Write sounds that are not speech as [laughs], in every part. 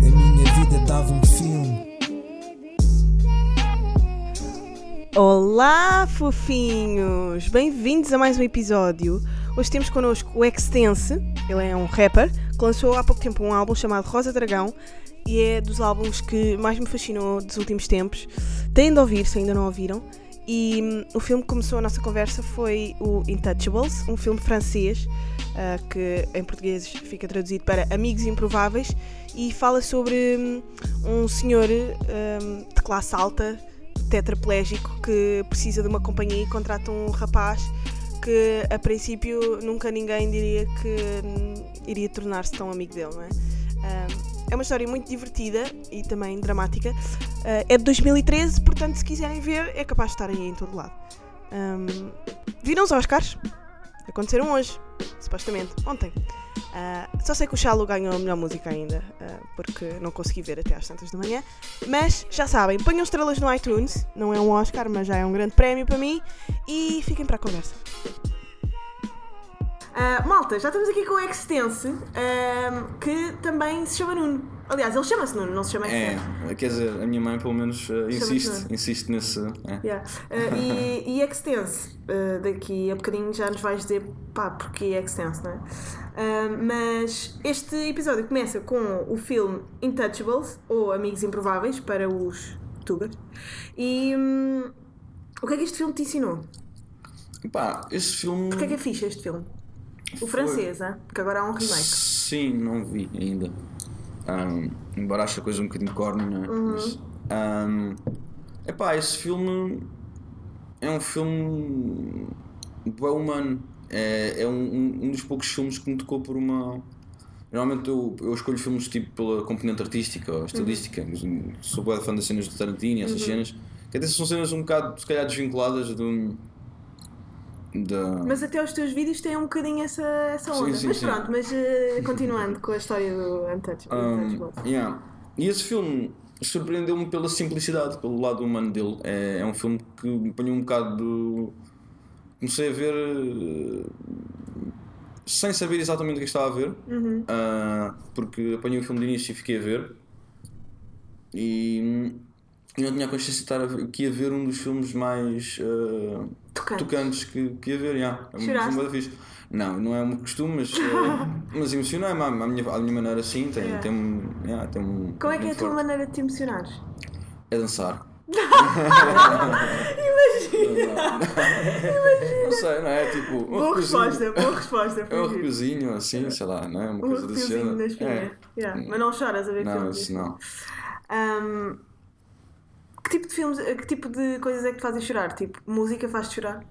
A minha vida dava um filme. Olá, fofinhos! Bem-vindos a mais um episódio. Hoje temos connosco o Extense, ele é um rapper que lançou há pouco tempo um álbum chamado Rosa Dragão e é dos álbuns que mais me fascinou dos últimos tempos. Têm de ouvir se ainda não ouviram. E hum, o filme que começou a nossa conversa foi o Intouchables, um filme francês ah, que em português fica traduzido para Amigos Improváveis e fala sobre hum, um senhor hum, de classe alta tetraplégico que precisa de uma companhia e contrata um rapaz que a princípio nunca ninguém diria que hum, iria tornar-se tão amigo dele, não é? É uma história muito divertida e também dramática. Uh, é de 2013, portanto, se quiserem ver, é capaz de estar aí em todo lado. Hum, viram os Oscars? Aconteceram hoje, supostamente, ontem. Uh, só sei que o Chalo ganhou a melhor música ainda, uh, porque não consegui ver até às tantas da manhã. Mas já sabem, ponham estrelas no iTunes, não é um Oscar, mas já é um grande prémio para mim. E fiquem para a conversa. Ah, malta, já estamos aqui com o Extense, ah, que também se chama Nuno. Aliás, ele chama-se Nuno, não se chama Extense. É, quer dizer, a minha mãe pelo menos uh, insiste, insiste nesse. é. Yeah. Ah, e, e Extense, daqui a bocadinho já nos vais dizer pá, porque Extense, não é? Mas este episódio começa com o filme Intouchables, ou Amigos Improváveis, para os tugas. E hum, o que é que este filme te ensinou? Pá, esse filme. Porquê é que é fixe este filme? O Foi- francês, hein? porque agora há um remake. Sim, não vi ainda. Ahm, embora ache a coisa um bocadinho corny, não é? Uhum. Mas, ahm, epá, esse filme é um filme bem humano. É, é um, um- um dos poucos filmes que me tocou por uma. Normalmente eu, eu escolho filmes tipo pela componente artística ou estilística. Uhum. Hum, Sou de fã das cenas de Tarantino e essas cenas. Que até são cenas um bocado, se calhar, desvinculadas do. Da... Mas até os teus vídeos têm um bocadinho essa, essa onda. sim, mas sim. pronto, mas eh, continuando com a história do Untouch- Um, yeah. E esse filme surpreendeu-me pela simplicidade, pelo lado humano dele. É, é um filme que me apanhou um bocado do. Comecei a ver eh, sem saber exatamente o que estava a ver, Uhum. ah, porque apanhei o filme de início e fiquei a ver. E hum, eu não tinha a consciência de estar a ver, que ia ver um dos filmes mais ah, Tocante. tocantes que, que ia ver. Yeah. É um filme bué fixe. Não, não é um costume, mas, eh, [laughs] mas emocionei-me à, minha, à minha maneira assim. Tem, Yeah. tem, um, yeah, tem um. Como é que é a tua forte. maneira de te emocionares? É dançar. Imagina! [laughs] Não sei, não é? Tipo. um Boa arrepiozinho. resposta, boa resposta. É um arrepiozinho, assim, sei lá, não é? Uma Um coisa desse género. espinha. É. Yeah, Mas não choras a ver Não, filmes. isso não. Ahm, que tipo de filmes, que tipo de coisas é que te fazem chorar? Tipo, música faz-te chorar?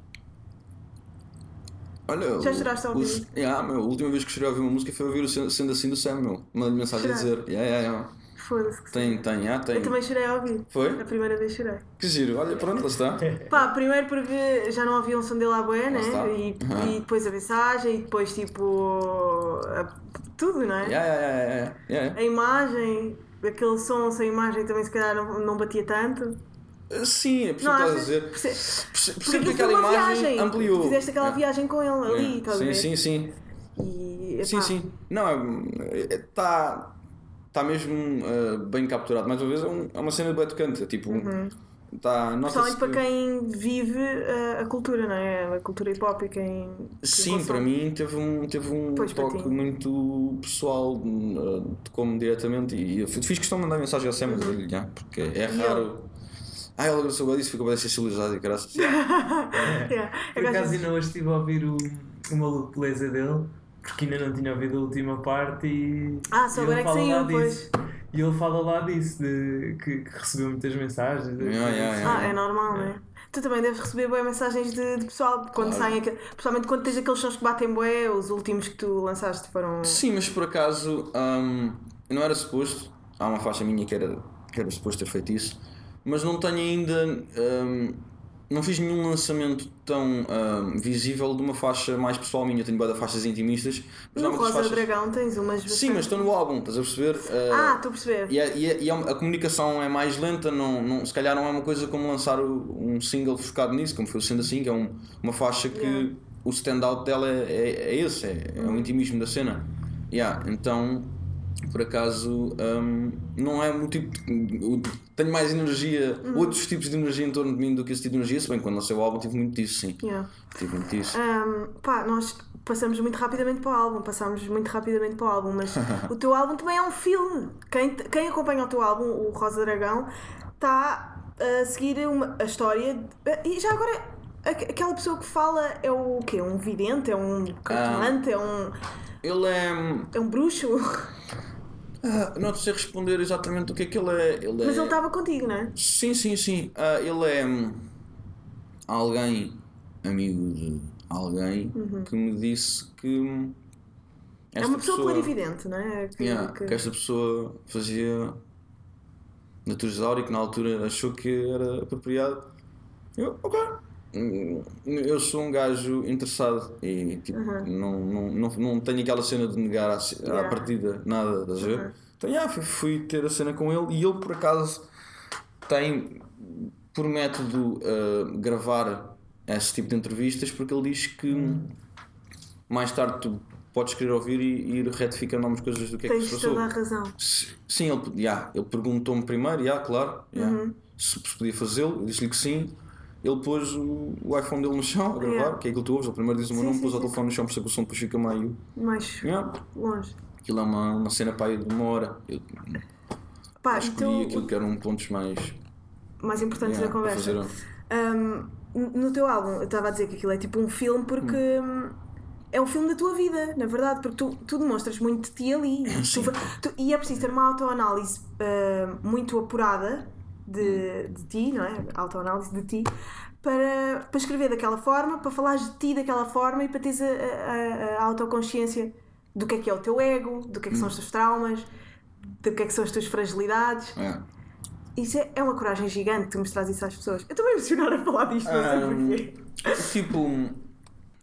Olha, Já choraste ao o- ouvir? Yeah, meu, a última vez que chorei a ouvir uma música foi a ouvir o Sendo Assim do Sam, meu. Manda mensagem a Choraste? dizer. Yeah, yeah, yeah. Foda-se. Tem, tem, yeah, tem. Eu também chorei ao ouvir. Foi? A primeira vez chorei. Que giro, olha, pronto, lá está. [laughs] Pá, primeiro porque já não havia um som dele à boia, né? E, e depois a mensagem, e depois tipo. a- tudo, não é? Yeah, yeah, yeah, yeah, yeah. A imagem, aquele som sem imagem também se calhar não, não batia tanto. Uh, Sim, é por isso que estás a dizer. Perce- Percebo que aquela imagem viagem. ampliou. Fizeste aquela Yeah. viagem com ele ali, estás a Sim, ver? sim, sim. E, Sim, sim. Não, está tá mesmo uh, bem capturado. Mais uma vez, é, um- é uma cena de tocante. É tipo. Tá, Principalmente para que- quem vive a, a cultura, não é? A cultura hip hop e quem. quem Sim, consome. para mim teve um, teve um Pois, toque muito pessoal, uh, tocou-me diretamente e eu fiz questão de mandar mensagem ao Sam a dizer-lhe, "Já", porque é E raro. Ah, ele agradeceu bem disso, ficou bem sensibilizado e graças. [laughs] Yeah. Por Eu acaso ainda hoje estive a ouvir o, o maluco beleza dele, porque ainda não tinha ouvido a última parte e. Ah, só e agora é ele que fala lá saiu, pois. disso. E ele fala lá disso, de, que, que recebeu muitas mensagens. de- Yeah, yeah, yeah. Ah, é normal, não é? Tu também deves receber boas mensagens de, de pessoal quando Claro. saem, principalmente quando tens aqueles sons que batem bué, os últimos que tu lançaste foram. Sim, mas por acaso um, não era suposto. Há uma faixa minha que era, que era suposto ter feito isso, mas não tenho ainda. um, não fiz nenhum lançamento tão ah, visível de uma faixa mais pessoal minha. Eu tenho boa faixas intimistas, mas No Rosa faixas. Dragão tens umas Sim, mas estão no álbum, estás a perceber? Ah, Ah, estou a perceber. e, a, e a- e a- a comunicação é mais lenta, não, não, se calhar não é uma coisa como lançar o- um single focado nisso, como foi o Sendo Assim, que é um- uma faixa que Yeah. o standout dela é, é, é esse, é, é o intimismo da cena. Yeah, então, por acaso, hum, não é um tipo. eu Tenho mais energia, outros tipos de energia em torno de mim do que esse tipo de energia, se bem que quando lancei o álbum tive muito disso, sim. Yeah. Tive muito disso. Ahm, pá, nós passamos muito rapidamente para o álbum, passámos muito rapidamente para o álbum, mas [laughs] o teu álbum também é um filme. Quem, quem acompanha o teu álbum, o Rosa Dragão, está a seguir uma, a história. de- e já agora, aqu- aquela pessoa que fala é o quê? Um vidente? É um cartomante? É, um, Ele é. é um bruxo? [laughs] ah, não sei responder exatamente o que é que ele é. Ele Mas é... ele estava contigo, não é? Sim, sim, sim. Ah, ele é hum, alguém, amigo de alguém, que me disse que. hum, É uma pessoa, clarividente, não é? Que- Yeah, que- que esta pessoa fazia natural e que na altura achou que era apropriado. Eu, ok. Hum, Eu sou um gajo interessado e tipo, não, não, não, não tenho aquela cena de negar à, à Yeah. partida nada, estás a ver? Então, yeah, fui, fui ter a cena com ele e ele por acaso tem por método uh, gravar esse tipo de entrevistas porque ele diz que mais tarde tu podes querer ouvir e, e ir retificando algumas coisas do que é que Tens se passou. toda a razão. Sim, ele, yeah, ele perguntou-me primeiro, yeah, claro, yeah, Uhum. se, se podia fazê-lo, eu disse-lhe que sim. Ele pôs o, o iPhone dele no chão a gravar, Yeah. que é aquilo que tu ouves. Ele primeiro diz o meu nome, sim, pôs o sim, telefone no chão, por isso é que o som depois fica meio. Mais Yeah. longe. Aquilo é uma, uma cena para aí de uma hora. Eu Pá, escolhi então, aquilo que eram pontos mais. mais importantes yeah, da conversa. Um, no teu álbum, eu estava a dizer que aquilo é tipo um filme porque hum, é um filme da tua vida, na verdade, porque tu, tu demonstras muito de ti ali. [laughs] Tu, tu- e é preciso ter uma autoanálise hum, muito apurada de, de ti, não é? Autoanálise de ti. Para, para escrever daquela forma, para falares de ti daquela forma e para teres a, a- a autoconsciência do que é que é o teu ego, do que é que são os teus traumas, do que é que são as tuas fragilidades. Yeah. Isso é, é uma coragem gigante tu mostrar isso às pessoas. Eu estou bem emocionada a falar disto, não sei porquê. tipo,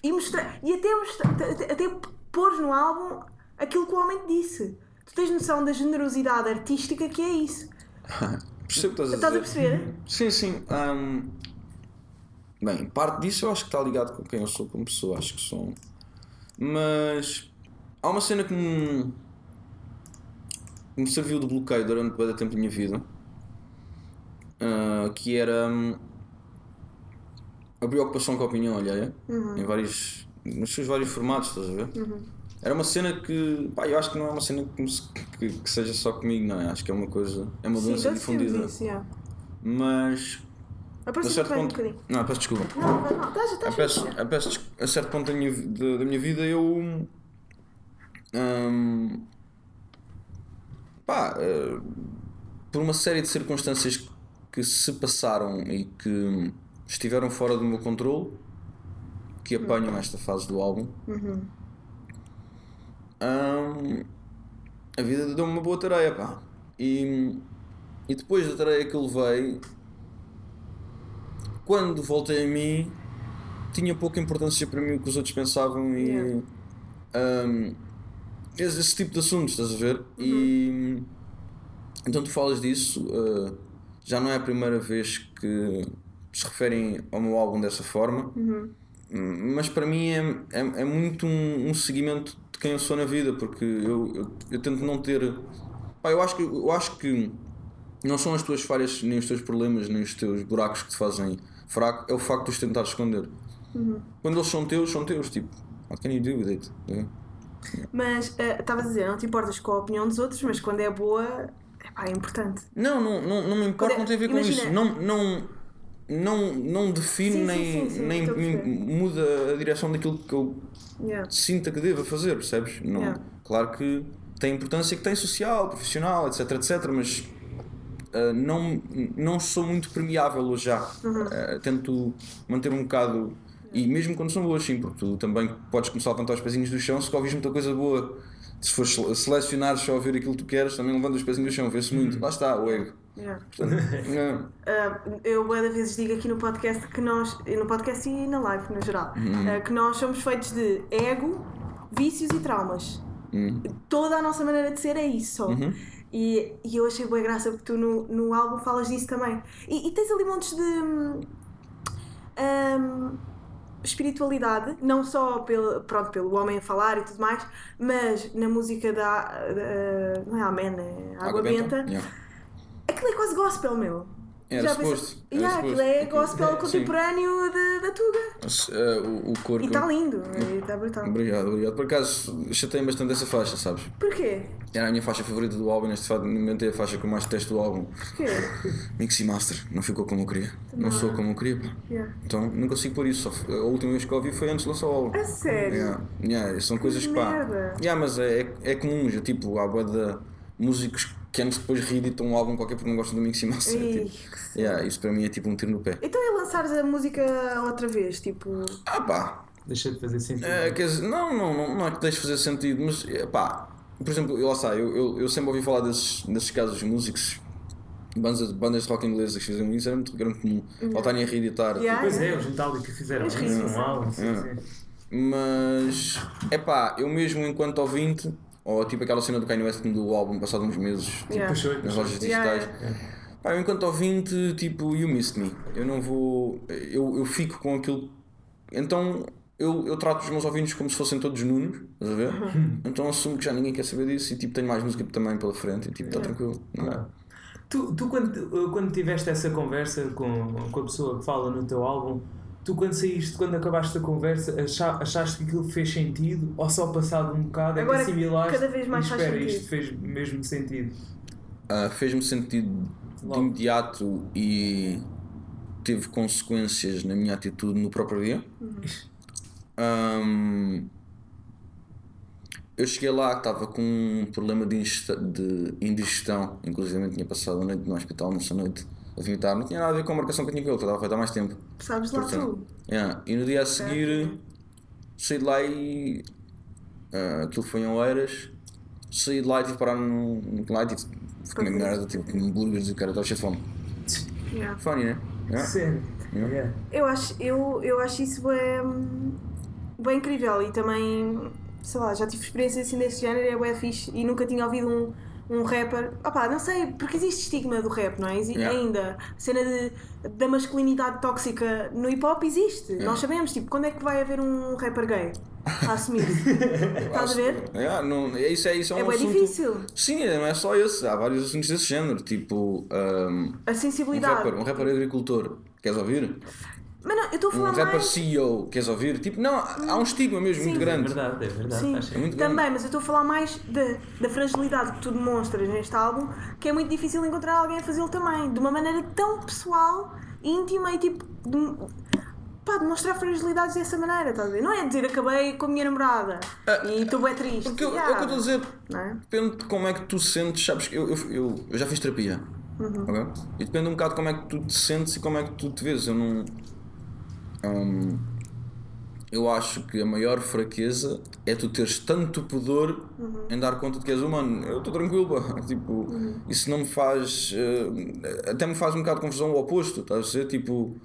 E, mostrar, e até, mostrar, até, até pôr no álbum aquilo que o homem te disse. Tu tens noção da generosidade artística que é isso. [laughs] percebo o que estás a Estás a dizer. perceber? Sim, sim. hum, bem, parte disso eu acho que está ligado com quem eu sou como pessoa, acho que sou. Mas há uma cena que me, me serviu de bloqueio durante muito tempo da minha vida ah, que era hum, a preocupação com a opinião alheia em vários, nos seus vários formatos, estás a ver? Era uma cena que, pá, eu acho que não é uma cena que, que- que seja só comigo, não é? Acho que é uma coisa, é uma Sim, doença temos difundida. isso, yeah. Mas a certo um ponto. bocadinho. Não, peço desculpa. Não, vai, não, estás, A, estás peço, fixe. a, peço a certo ponto da minha, da, da minha vida eu. hum, pá, eh, por uma série de circunstâncias que se passaram e que estiveram fora do meu controle, que apanham esta fase do álbum, hum, a vida deu-me uma boa tareia, pá. E, e depois da tareia que eu levei, quando voltei a mim, tinha pouca importância para mim o que os outros pensavam e. Yeah. hum, esse, esse tipo de assuntos, estás a ver? E. Então tu falas disso, uh, já não é a primeira vez que se referem ao meu álbum dessa forma, Hum, mas para mim é, é, é muito um, um seguimento de quem eu sou na vida, porque eu, eu, eu tento não ter. Pá, eu, acho que, eu acho que não são as tuas falhas, nem os teus problemas, nem os teus buracos que te fazem fraco, é o facto de os tentar esconder. Quando eles são teus, são teus, tipo, what can you do with it? É. Mas eh, estavas a dizer, não te importas com a opinião dos outros, mas quando é boa, epá, é importante. Não, não, não, não me importa, é- não tem a ver com imagina- isso. Não, não, não, não define Sim, nem, sim, sim, nem muda a direção daquilo que eu Yeah. sinta que deva fazer, percebes? Não, Yeah. Claro que tem a importância que tem social, profissional, etc, etc, mas ah, não, não sou muito permeável hoje já. Uhum. Ah, tento manter um bocado. E mesmo quando são boas, sim, porque tu também podes começar a levantar os pezinhos do chão se ouvires muita coisa boa. Se fores sele- selecionar só ver aquilo que tu queres, também levanta os pezinhos do chão, vê-se muito. Lá está, o ego. Ah, eu várias vezes digo aqui no podcast que nós, no podcast e na live no geral, Uhum. ah, que nós somos feitos de ego, vícios e traumas. Uhum. Toda a nossa maneira de ser é isso só. E, e eu achei boa graça porque tu no, no álbum falas disso também. E, e tens ali montes de hum, hum, espiritualidade, não só pelo, pronto, pelo homem a falar e tudo mais, mas na música da. da- não é Amém, é Água, Benta. Yeah. Aquilo é quase gospel, meu. Era Já suposto, pensa- era Yeah, suposto. aquilo é gospel sim. contemporâneo de- da Tuga. Eh, o, o cor E está lindo, está brutal. Obrigado, obrigado. Por acaso chatei bastante essa faixa, sabes? Porquê? Era a minha faixa favorita do álbum, neste momento é a faixa que eu mais detesto do álbum. Porquê? Mix e Master, não ficou como eu queria. Não sou como eu queria. Yeah. Então não consigo pôr isso. A última vez que eu ouvi foi antes de lançar o álbum. A sério? Yeah, yeah, são coisas que pá. merda. Yeah, mas é, é, é comum, já, tipo, há boa de músicos que anos depois reeditam um álbum qualquer porque não gostam do Mix e Master. Ih, tipo, yeah, isso para mim é tipo um tiro no pé. Então é lançares a música outra vez, tipo. Ah pá, Deixa de fazer sentido. É, quer dizer, não, não, não, não é que deixe de fazer sentido, mas é, pá, por exemplo, eu, lá está, eu, eu, eu sempre ouvi falar desses, desses casos de músicos, bandas, bandas de rock inglesas que fizeram isso, era muito, era muito comum. Voltarem a reeditar. Yeah. Pois é, os Metallica fizeram Mas isso, um álbum, sim, É. sim. Mas é pá, eu mesmo enquanto ouvinte, ou tipo aquela cena do Kanye West que mudou o álbum passado uns meses tipo, Yeah. Nas lojas Yeah, digitais. Pá, eu enquanto ouvinte, tipo, you missed me. Eu não vou. Eu, eu fico com aquilo. Então eu, eu trato os meus ouvintes como se fossem todos nunos, estás a ver? Uhum. Então assumo que já ninguém quer saber disso e tipo, tenho mais música também pela frente e tipo, está tranquilo. Não é? Tu, tu quando, quando tiveste essa conversa com, com a pessoa que fala no teu álbum, tu quando saíste, quando acabaste a conversa, acha- achaste que aquilo fez sentido? Ou só passado um bocado é Agora, que assimilaste? cada vez mais e faz espera, sentido. isto fez mesmo sentido. Ah, Fez-me sentido de Logo. imediato e teve consequências na minha atitude no próprio dia. Ahm, eu cheguei lá que estava com um problema de, de indigestão, inclusive tinha passado a noite no hospital nessa noite vomitar. Não tinha nada a ver com a marcação que eu tinha com ele, estava feito há mais tempo. Sabes lá Portanto, tu. yeah. E no dia a seguir saí de lá e ah, aquilo foi em Oeiras. Saí de lá e tive que parar num, num lá e tive que comer merda, tipo comer hambúrgueres e o cara estava cheio de fome. Yeah. Funny, né? Yeah. Yeah. Yeah. Eu acho, eu, eu acho isso bem, bem incrível e também, sei lá, já tive experiências assim desse género e é bem fixe e nunca tinha ouvido um, um rapper. Opá, não sei, porque existe estigma do rap, não é? Exi- Yeah. Ainda. A cena de, da masculinidade tóxica no hip hop existe. Nós sabemos, tipo, quando é que vai haver um rapper gay a assumir? [laughs] Estás a ver? Yeah, não, é isso, é isso, é, É um bem assunto- difícil. Sim, não é só esse, há vários assuntos desse género, tipo ahm, A um, sensibilidade. rapper, um rapper agricultor, queres ouvir? Mas não, eu estou a Um falar rapper mais. CEO, queres ouvir? Tipo, não, há um estigma mesmo Sim. muito É grande. verdade, é verdade. Sim, sentido. muito grande. também, mas eu estou a falar mais da, da fragilidade que tu demonstras neste álbum, que é muito difícil encontrar alguém a fazê-lo também, de uma maneira tão pessoal, íntima e tipo. De, pá, demonstrar fragilidades dessa maneira, estás a ver? Não é dizer acabei com a minha namorada e estou bem triste. Ah, Porque eu- é o que eu estou a dizer, é? depende de como é que tu sentes, sabes? Eu, eu, eu, eu já fiz terapia, Uhum. ok? E depende um bocado de como é que tu te sentes e como é que tu te vês. Eu não. Hum, eu acho que a maior fraqueza é tu teres tanto pudor Uhum. em dar conta de que és humano. Eu estou tranquilo, pá. [laughs] Tipo, Uhum. isso não me faz. eh, até me faz um bocado de confusão o oposto, estás a ser? Tipo.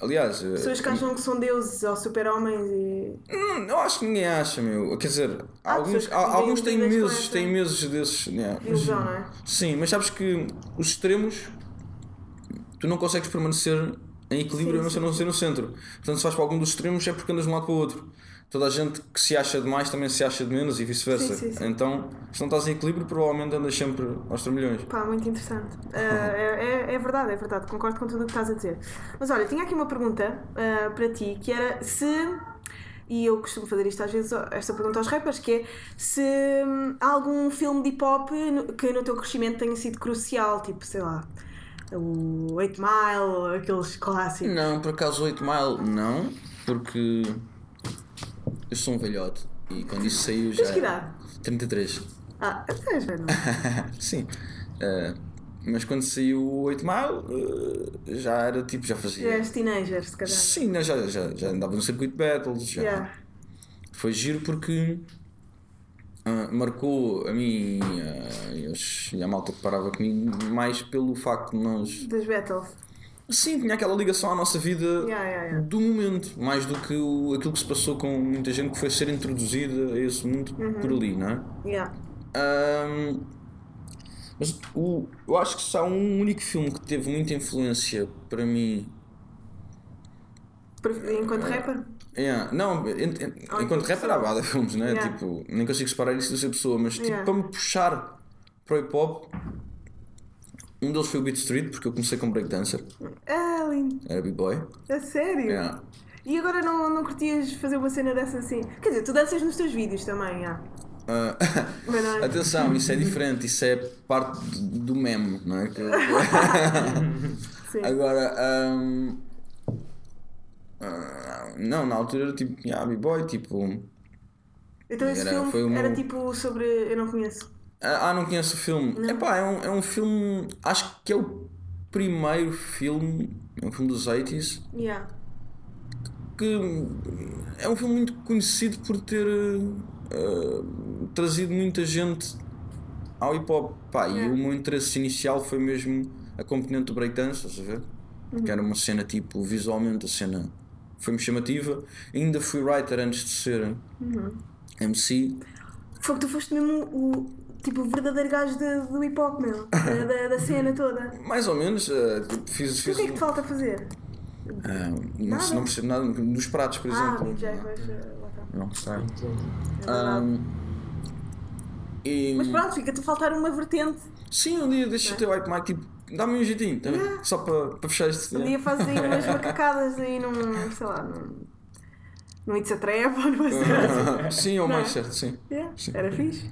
Aliás. eh, Pessoas que acham que são deuses ou super-homens e. Hum, eu acho que ninguém acha, meu. Quer dizer, Há alguns, há- alguns têm meses, têm meses desses. yeah. ilusão, não é? Sim, mas sabes que os extremos tu não consegues permanecer em equilíbrio Sim, a não ser, não ser no centro. Portanto, se vais para algum dos extremos é porque andas de um lado para o outro. Toda a gente que se acha de mais também se acha de menos e vice-versa. Então, se não estás em equilíbrio, provavelmente andas sempre aos tramilhões. Pá, muito interessante. Uh, [laughs] é, é, é verdade, é verdade, concordo com tudo o que estás a dizer. Mas olha, tinha aqui uma pergunta uh, para ti que era se. E eu costumo fazer isto às vezes, esta pergunta aos rappers, que é se hum, há algum filme de hip hop que no teu crescimento tenha sido crucial, tipo, sei lá, o 8 Mile, aqueles clássicos. Não, por acaso 8 Mile não, porque eu sou um velhote e quando isso saiu já. Tens que idade? 33. Ah, até já não. [laughs] Sim. Eh, mas quando saiu o 8 Mile, eh, já era tipo, já Já fazia. és teenager, se calhar. Sim, já, já, já andava no circuito de battles. Já. Yeah. Foi giro porque. Ah, marcou a mim ah, e a malta que parava comigo mais pelo facto de nós. Das battles. Sim, tinha aquela ligação à nossa vida Yeah, yeah, yeah. do momento, mais do que o, aquilo que se passou com muita gente que foi ser introduzida a esse mundo Uhum. por ali, não é? Yeah. Ahm, mas o, eu acho que só há um único filme que teve muita influência para mim. Enquanto rapper? Yeah, não, en- en- Ah, enquanto rapper há vários filmes, né? Yeah. Tipo, nem consigo separar isso dessa pessoa, mas tipo, Yeah. para me puxar para o hip hop, um deles foi o Beat Street, porque eu comecei com breakdancer, Ah, lindo. era b-boy. A sério? Yeah. E agora não, não curtias fazer uma cena dessa assim? Quer dizer, tu danças nos teus vídeos também, ah. Não é? [laughs] atenção, isso é diferente, isso é parte do meme, não é? [laughs] Que- [laughs] Sim. Agora, ahm, ah, não, na altura era tipo, yeah, b-boy, tipo. Então esse era- filme foi o era tipo sobre. Eu não conheço. Ah, ah, não conheço o filme. Epá, é um, é um filme. Acho que é o primeiro filme. É um filme dos 80s. Yeah. Que é um filme muito conhecido por ter ah, trazido muita gente ao hip hop. Pá, e Yeah. o meu interesse inicial foi mesmo a componente do breakdance, estás a ver? Que era uma cena tipo, visualmente a cena foi-me chamativa. Ainda fui writer antes de ser MC. Foi que tu foste mesmo o. Tipo, o verdadeiro gajo de- do hip hop, meu. Da, da, [laughs] cena toda. Mais ou menos, ah, tipo, fiz. E o fiz que é que te falta fazer? Ah, não, Nada? não percebo nada dos pratos, por Ah, exemplo. DJ, pois. eh, lá está. Não sei. É e, Mas pronto, fica-te a faltar uma vertente. sim, um dia deixa o teu white mic, tipo, dá-me um jeitinho, tá bem? só para, para fechar este. Um dia fazes aí umas [laughs] macacadas aí num. sei lá, num. num It's a Trap ou numa cena [laughs] assim. sim, ou mais é? certo, sim. Yeah, Era fixe.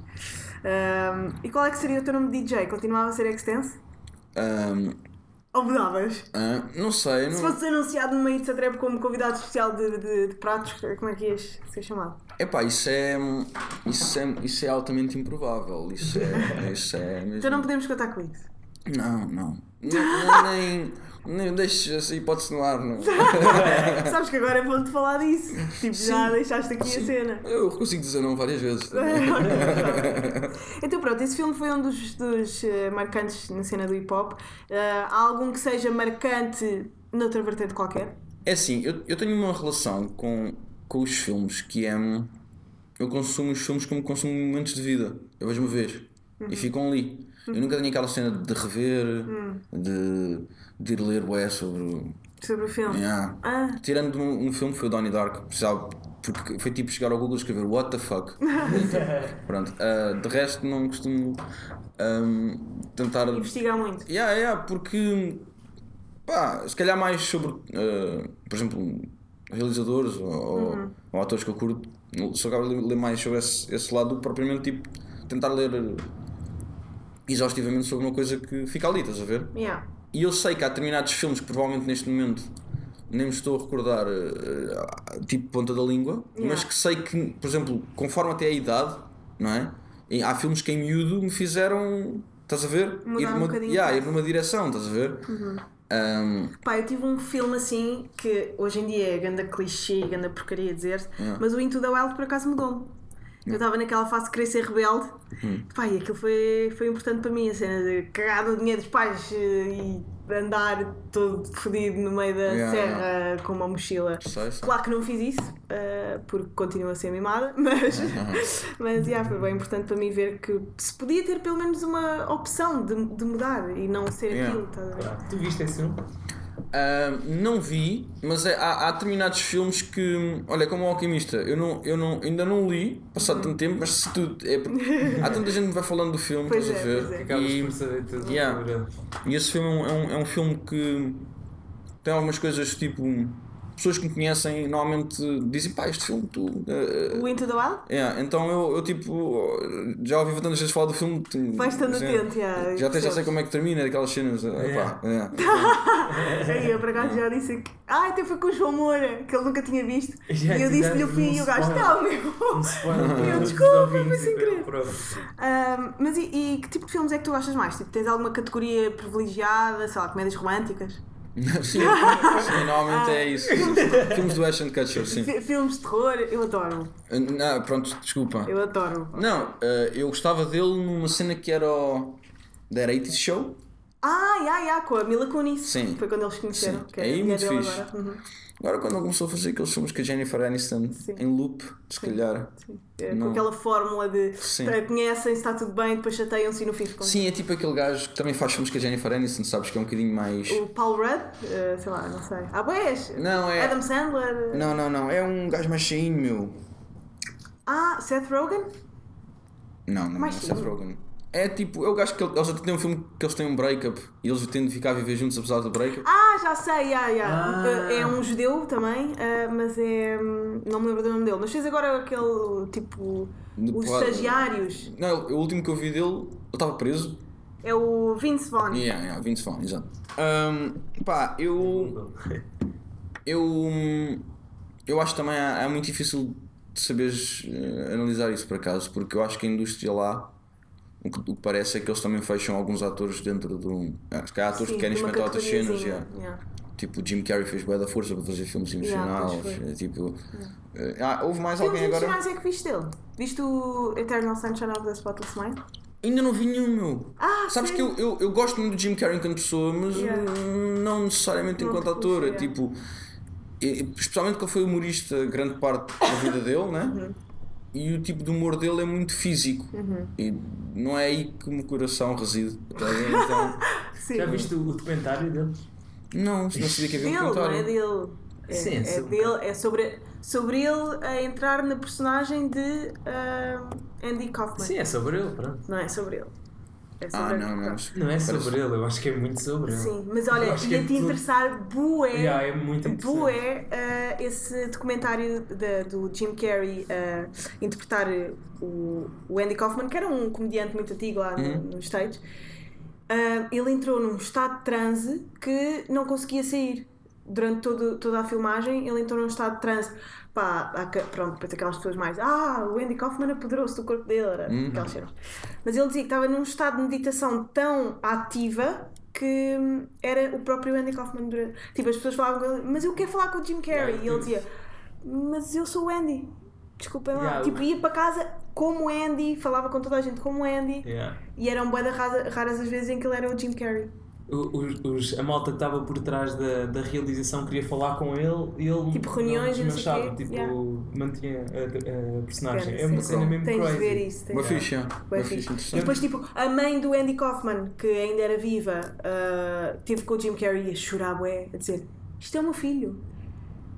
Ahm, e qual é que seria o teu nome de DJ? Continuava a ser Extense? Ahm, Ou mudavas? ah, não sei, Se não. fosse anunciado numa It's a Trap como convidado especial de, de, de pratos, como é que ias ser chamado? Epá, isso é, isso é. Isso é altamente improvável. Isso é. Isso é mesmo. Então não podemos contar com isso. Não, não. Nem. nem, nem deixes essa hipótese no ar, não. [laughs] Sabes que agora é bom-te falar disso. Tipo, já Sim. deixaste aqui a Sim. cena. Eu consigo dizer não várias vezes. [laughs] [laughs] Então pronto, esse filme foi um dos, dos eh, marcantes na cena do hip hop. Eh, há algum que seja marcante noutra vertente qualquer? É assim, eu, eu tenho uma relação com, com os filmes que é. hum, Eu consumo os filmes como consumo momentos de vida. Eu vejo uma vez e ficam ali. Eu nunca tenho aquela cena de rever, de, de ir ler ué, sobre. Sobre o filme? Yeah. Ah, Tirando um, um filme que foi o Donnie Dark, precisava, porque foi tipo chegar ao Google e escrever What the fuck. [laughs] Pronto, ah, de resto não costumo ahm, tentar. investigar muito. Yeah, yeah, porque pá, se calhar mais sobre, uh, por exemplo, realizadores ou, ou- ou atores que eu curto, só acabo de ler mais sobre esse, esse lado do que propriamente tipo tentar ler uh, exaustivamente sobre uma coisa que fica ali, estás a ver? Yeah. E eu sei que há determinados filmes que provavelmente neste momento nem me estou a recordar uh, tipo ponta da língua, Yeah. mas que sei que, por exemplo, conforme até a idade, não é? E há filmes que em miúdo me fizeram, estás a ver? Mudar ir, um numa, yeah, ir numa direção, estás a ver? Um, Pá, eu tive um filme assim que hoje em dia é ganda clichê, ganda porcaria dizer Yeah. mas o Into the Wild por acaso mudou-me. Eu estava naquela fase de querer ser rebelde. Hum. E aquilo foi, foi importante para mim, a cena de cagar no dinheiro dos pais eh, e andar todo fodido no meio da Yeah, serra com uma mochila. sei, sei. Claro que não fiz isso, eh, porque continuo a ser mimada, [laughs] mas, mas yeah, foi bem importante para mim ver que se podia ter pelo menos uma opção de, de mudar e não ser Yeah. aquilo, ver? Tu viste esse filme? Um, não vi, mas é- há, há determinados filmes que, olha, como o Alquimista, eu, não, eu não, ainda não li, passado tanto tempo, mas se tu, é porque [laughs] há tanta gente que vai falando do filme, Pois estás a é, ver? pois é. E- por saber tudo Yeah. E esse filme é um, é um, é um filme que tem algumas coisas tipo. Pessoas que me conhecem normalmente dizem pá, este filme tu. eh, O Into the Wild? é, então eu, eu tipo já ouvi tantas vezes falar do filme. tenho- Vais estando assim, atento, yeah, Já até já sei como é que termina aquelas cenas. eh, pá, é. [laughs] Aí eu por acaso já disse que. Ah, até foi com o João Moura, que ele nunca tinha visto. [laughs] Já e eu disse-lhe o fim um e o gajo, não, meu. Um [laughs] Eu, desculpa, foi sem querer. mas e, e que tipo de filmes é que tu gostas mais? Tipo, tens alguma categoria privilegiada, sei lá, comédias românticas? Sim, sim, [laughs] normalmente é isso. Filmes do Ashton Kutcher, sim. Fi- Filmes de terror, eu adoro. Não, pronto, desculpa. Eu adoro. Não, eu gostava dele numa cena que era o That 80 Show. Ah, já, já, com a Mila Kunis. Sim. Foi quando eles conheceram. Sim. Que é muito fixe. agora. Uhum. Agora quando ele começou a fazer aqueles filmes com a Jennifer Aniston Sim. em loop, se calhar. Sim. É, Não. Com aquela fórmula de conhecem-se, está tudo bem, depois chateiam-se e no fim ficam. Sim, é tipo aquele gajo que também faz filmes com a Jennifer Aniston, sabes que é um bocadinho mais. O Paul Rudd, eh, sei lá, não sei. Ah, boés! Não, é. Adam Sandler. Não, não, não. É um gajo mais cheinho, meu. Ah, Seth Rogen? Não, não, não é Mais Seth cheinho? Rogen. É tipo, eu acho que ele- eles até têm um filme que eles têm um breakup e eles têm de ficar a viver juntos apesar do breakup. Ah, já sei, já, já. Ah. É um judeu também, eh, mas é. hum, Não me lembro do nome dele. Mas fez agora aquele tipo. De Os estagiários. Não, o último que eu vi dele, ele estava preso. É o Vince Vaughn. Yeah, yeah, Vince Vaughn, exato. Ahm, pá, eu. Eu. Eu acho também é, é muito difícil de saberes eh, analisar isso por acaso, porque eu acho que a indústria lá. O que, o que parece é que eles também fecham alguns atores dentro de um. Ah, se calhar atores Sim, que querem experimentar outras cenas. yeah. yeah. Tipo, Jim Carrey fez bué da força para fazer filmes Yeah, emocionais. eh, tipo, eh, ah, houve mais Filmes alguém agora? emocionais é que viste dele? Viste o Eternal Sunshine of the Spotless Mind? Ainda não vi nenhum, meu. Ah, Sabes sério? que eu, eu, eu gosto muito do Jim Carrey enquanto pessoa, mas Yeah. não necessariamente Não enquanto ator. É tipo, especialmente que ele foi humorista grande parte da vida dele, né? Uhum. E o tipo de humor dele é muito físico. E não é aí que o meu coração reside. Então, [laughs] Sim. Já viste o, documentário dele? não, não sabia que havia um Dele, não é dele. É, Sim, é sobre- dele, é sobre, sobre ele a entrar na personagem de ah, Andy Kaufman. Sim, é sobre ele, pronto. Não é sobre ele. É Ah, não, não. Não é sobre Parece- ele, eu acho que é muito sobre ele. Sim, mas olha, que é ia-te tudo- interessar bué, Yeah, é muito bué ah, esse documentário da- do Jim Carrey a interpretar o, o Andy Kaufman, que era um comediante muito antigo lá no- Uhum. nos States. Ah, ele entrou num estado de transe que não conseguia sair. Durante todo, toda a filmagem, ele entrou num estado de transe. Pá, há pronto, depois aquelas pessoas mais. Ah, o Andy Kaufman apoderou-se do corpo dele. Era Uhum. aquelas cenas. Mas ele dizia que estava num estado de meditação tão ativa que hum, era o próprio Andy Kaufman. Tipo, as pessoas falavam, com ele, mas eu quero falar com o Jim Carrey. Yeah, e ele dizia, mas eu sou o Andy. Desculpem lá. Yeah, tipo, ia para casa como Andy, falava com toda a gente como Andy. Yeah. E eram rasa- raras as vezes em que ele era o Jim Carrey. Os, os- a malta que estava por trás da, da realização queria falar com ele e ele Tipo, reuniões não não tipo, Yeah. mantinha a, a personagem. É uma cena mesmo Tens de crazy. ver isso. tens Uma ficha. Uma fixe. ficha E interessante. depois, tipo, a mãe do Andy Kaufman, que ainda era viva, ah, teve com o Jim Carrey a chorar, bué, a dizer: Isto é o meu filho.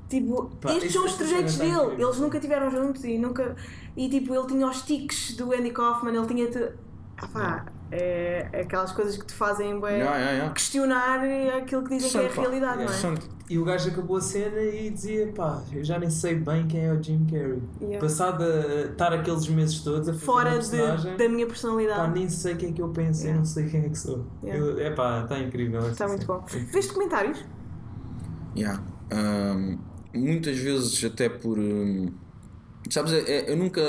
Tipo, Pá, estes são os essa trejeitos dele. incrível. Eles nunca tiveram juntos e nunca. E tipo, ele tinha os tiques do Andy Kaufman, ele tinha. Te... Ah, pá, é, é aquelas coisas que te fazem bué, Yeah, yeah, yeah. questionar aquilo que dizem que é a pá. realidade, não é? E o gajo acabou a cena e dizia: pá, eu já nem sei bem quem é o Jim Carrey. Yeah. Passado a estar aqueles meses todos a fazer Fora de, da minha pá, personalidade. nem sei quem é que eu penso, Yeah. eu não sei quem é que sou. Yeah. Eu- É pá, está incrível. Está muito cena. bom. Vês documentários? Yeah. Um, muitas vezes até por. um, sabes, é- é- eu nunca.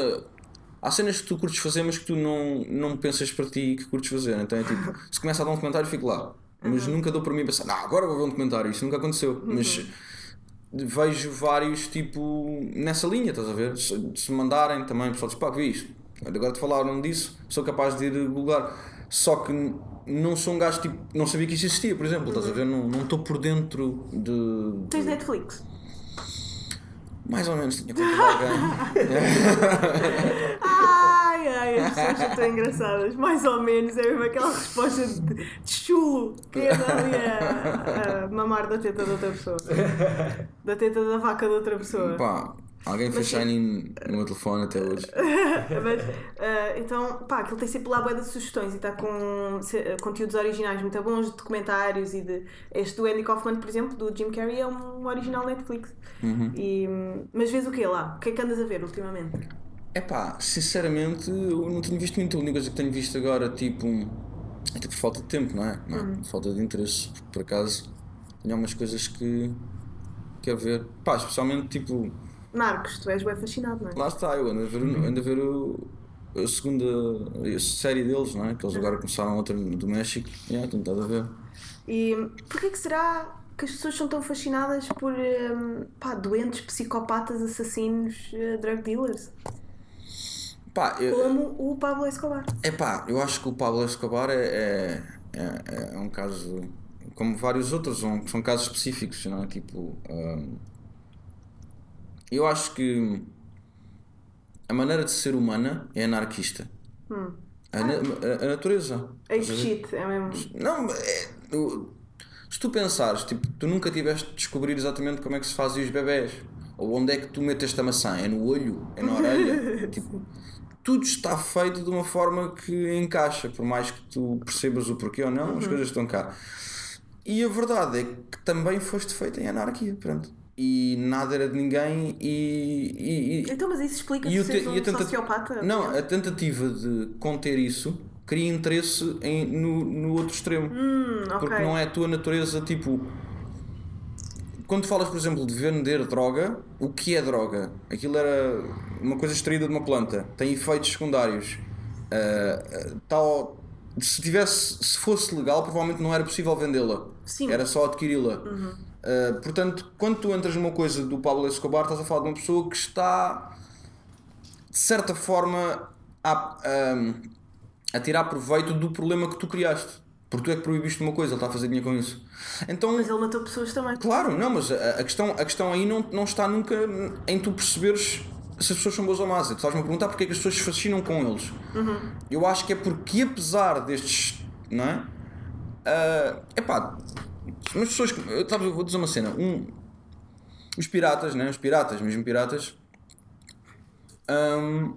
Há cenas que tu curtes fazer, mas que tu não, não pensas para ti que curtes fazer. Então é tipo, [laughs] se começa a dar um documentário, fico lá. Mas nunca dou para mim pensar, ah, agora vou ver um documentário. Isso nunca aconteceu. Mas vejo vários tipo nessa linha, estás a ver? Se, se mandarem também, o pessoal diz, pá, vi isto. Agora te falaram disso, sou capaz de ir googar. Só que não sou um gajo tipo, não sabia que isso existia, por exemplo, estás a ver? Não não estou por dentro de. Tens Netflix? Mais ou menos tinha de alguém. Ai, ai, as pessoas são tão engraçadas. Mais ou menos, é mesmo aquela resposta de, de chulo que é ali a, a mamar da teta de outra pessoa. Da teta da vaca de outra pessoa. Pá, alguém fez Mas- Shining no meu telefone até hoje. [laughs] Mas, ah, então, pá, aquilo tem sempre lá boa de sugestões e está com se- conteúdos originais muito bons, de documentários e de. Este do Andy Kaufman, por exemplo, do Jim Carrey, é um original Netflix. E, mas vês o que lá? O que é que andas a ver ultimamente? É pá, sinceramente, eu não tenho visto muito. A única coisa que tenho visto agora, tipo. Até por falta de tempo, não é? Não é? Uhum. Falta de interesse. Porque, por acaso, tenho algumas coisas que quero ver. Pá, especialmente tipo. Narcos, tu és bem fascinado, não é? Lá está, eu ando a ver, ando a, ver o, a segunda a série deles, não é? Que eles agora começaram outra do México. Yeah, tenho estado a ver. E porquê que será que as pessoas são tão fascinadas por hum, pá, doentes, psicopatas, assassinos, eh, drug dealers. Pá, eu, Como o Pablo Escobar. é pá, eu acho que o Pablo Escobar é, é, é, é um caso, como vários outros, são, são casos específicos, não é? Tipo, hum, eu acho que a maneira de ser humana é anarquista. A, na- a- a natureza. A ver? shit, é mesmo. Não, é, eu- se tu pensares, tipo, tu nunca tiveste de descobrir exatamente como é que se fazem os bebés, ou onde é que tu metes esta maçã, é no olho, é na orelha, [laughs] tipo, tudo está feito de uma forma que encaixa, por mais que tu percebas o porquê ou não, as coisas estão cá. E a verdade é que também foste feita em anarquia, pronto. E nada era de ninguém e- e- Então, mas isso explica e te- um a tenta- sociopata? Não, a tentativa de conter isso cria interesse em, no, no outro extremo. Hum, ok. Porque não é a tua natureza, tipo. Quando falas, por exemplo, de vender droga, o que é droga? Aquilo era uma coisa extraída de uma planta, tem efeitos secundários. Ah, tal, se, tivesse, se fosse legal, provavelmente não era possível vendê-la. Era só adquiri-la. Ah, portanto, quando tu entras numa coisa do Pablo Escobar, estás a falar de uma pessoa que está, de certa forma, a, a, a tirar proveito do problema que tu criaste. Porque tu é que proibiste uma coisa, ele está a fazer dinheiro com isso. Então, Mas ele matou pessoas também. Claro, não, mas a, a questão, a questão aí não, não está nunca em tu perceberes se as pessoas são boas ou más. Tu estás-me a perguntar porque é que as pessoas se fascinam com eles. Eu acho que é porque, apesar destes. Não é? Ah, epá, umas pessoas. eu- eu vou dizer uma cena. Um, os piratas, né? Os piratas, mesmo piratas. ahm,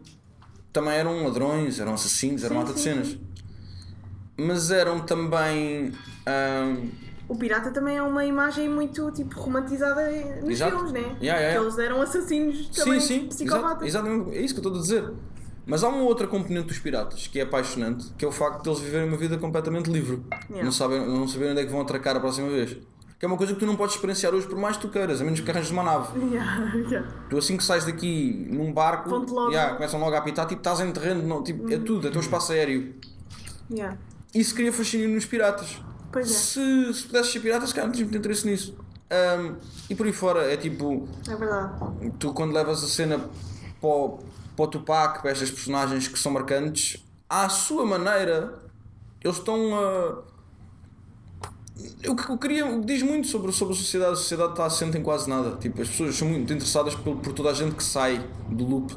também eram ladrões, eram assassinos, eram mata de cenas. Mas eram também. ahm, O pirata também é uma imagem muito tipo romantizada nos Exato. filmes, né? Yeah, yeah, yeah. Que eles eram assassinos também sim, sim, psicopatas. exa- exatamente, é isso que eu estou a dizer. Mas há uma outra componente dos piratas que é apaixonante, que é o facto de eles viverem uma vida completamente livre. Yeah. Não, sabem, não saberem onde é que vão atracar a próxima vez. Que é uma coisa que tu não podes experienciar hoje por mais que tu queiras, a menos que arranjes uma nave. [laughs] Yeah, yeah. Tu assim que sais daqui num barco, logo. yeah, começam logo a apitar, tipo, estás em terreno, não, tipo, é tudo, é teu espaço aéreo. Isso cria fascínio nos piratas. Pois é. Se, se pudesses ser piratas, cara, não tinhas muito interesse nisso. Ahm, e por aí fora, é tipo, É verdade. tu quando levas a cena para o, para o Tupac, para estas personagens que são marcantes, à sua maneira, eles estão a. O que eu queria, o que diz muito sobre, sobre a sociedade, a sociedade está assente em quase nada. Tipo, as pessoas são muito interessadas por, por toda a gente que sai do loop.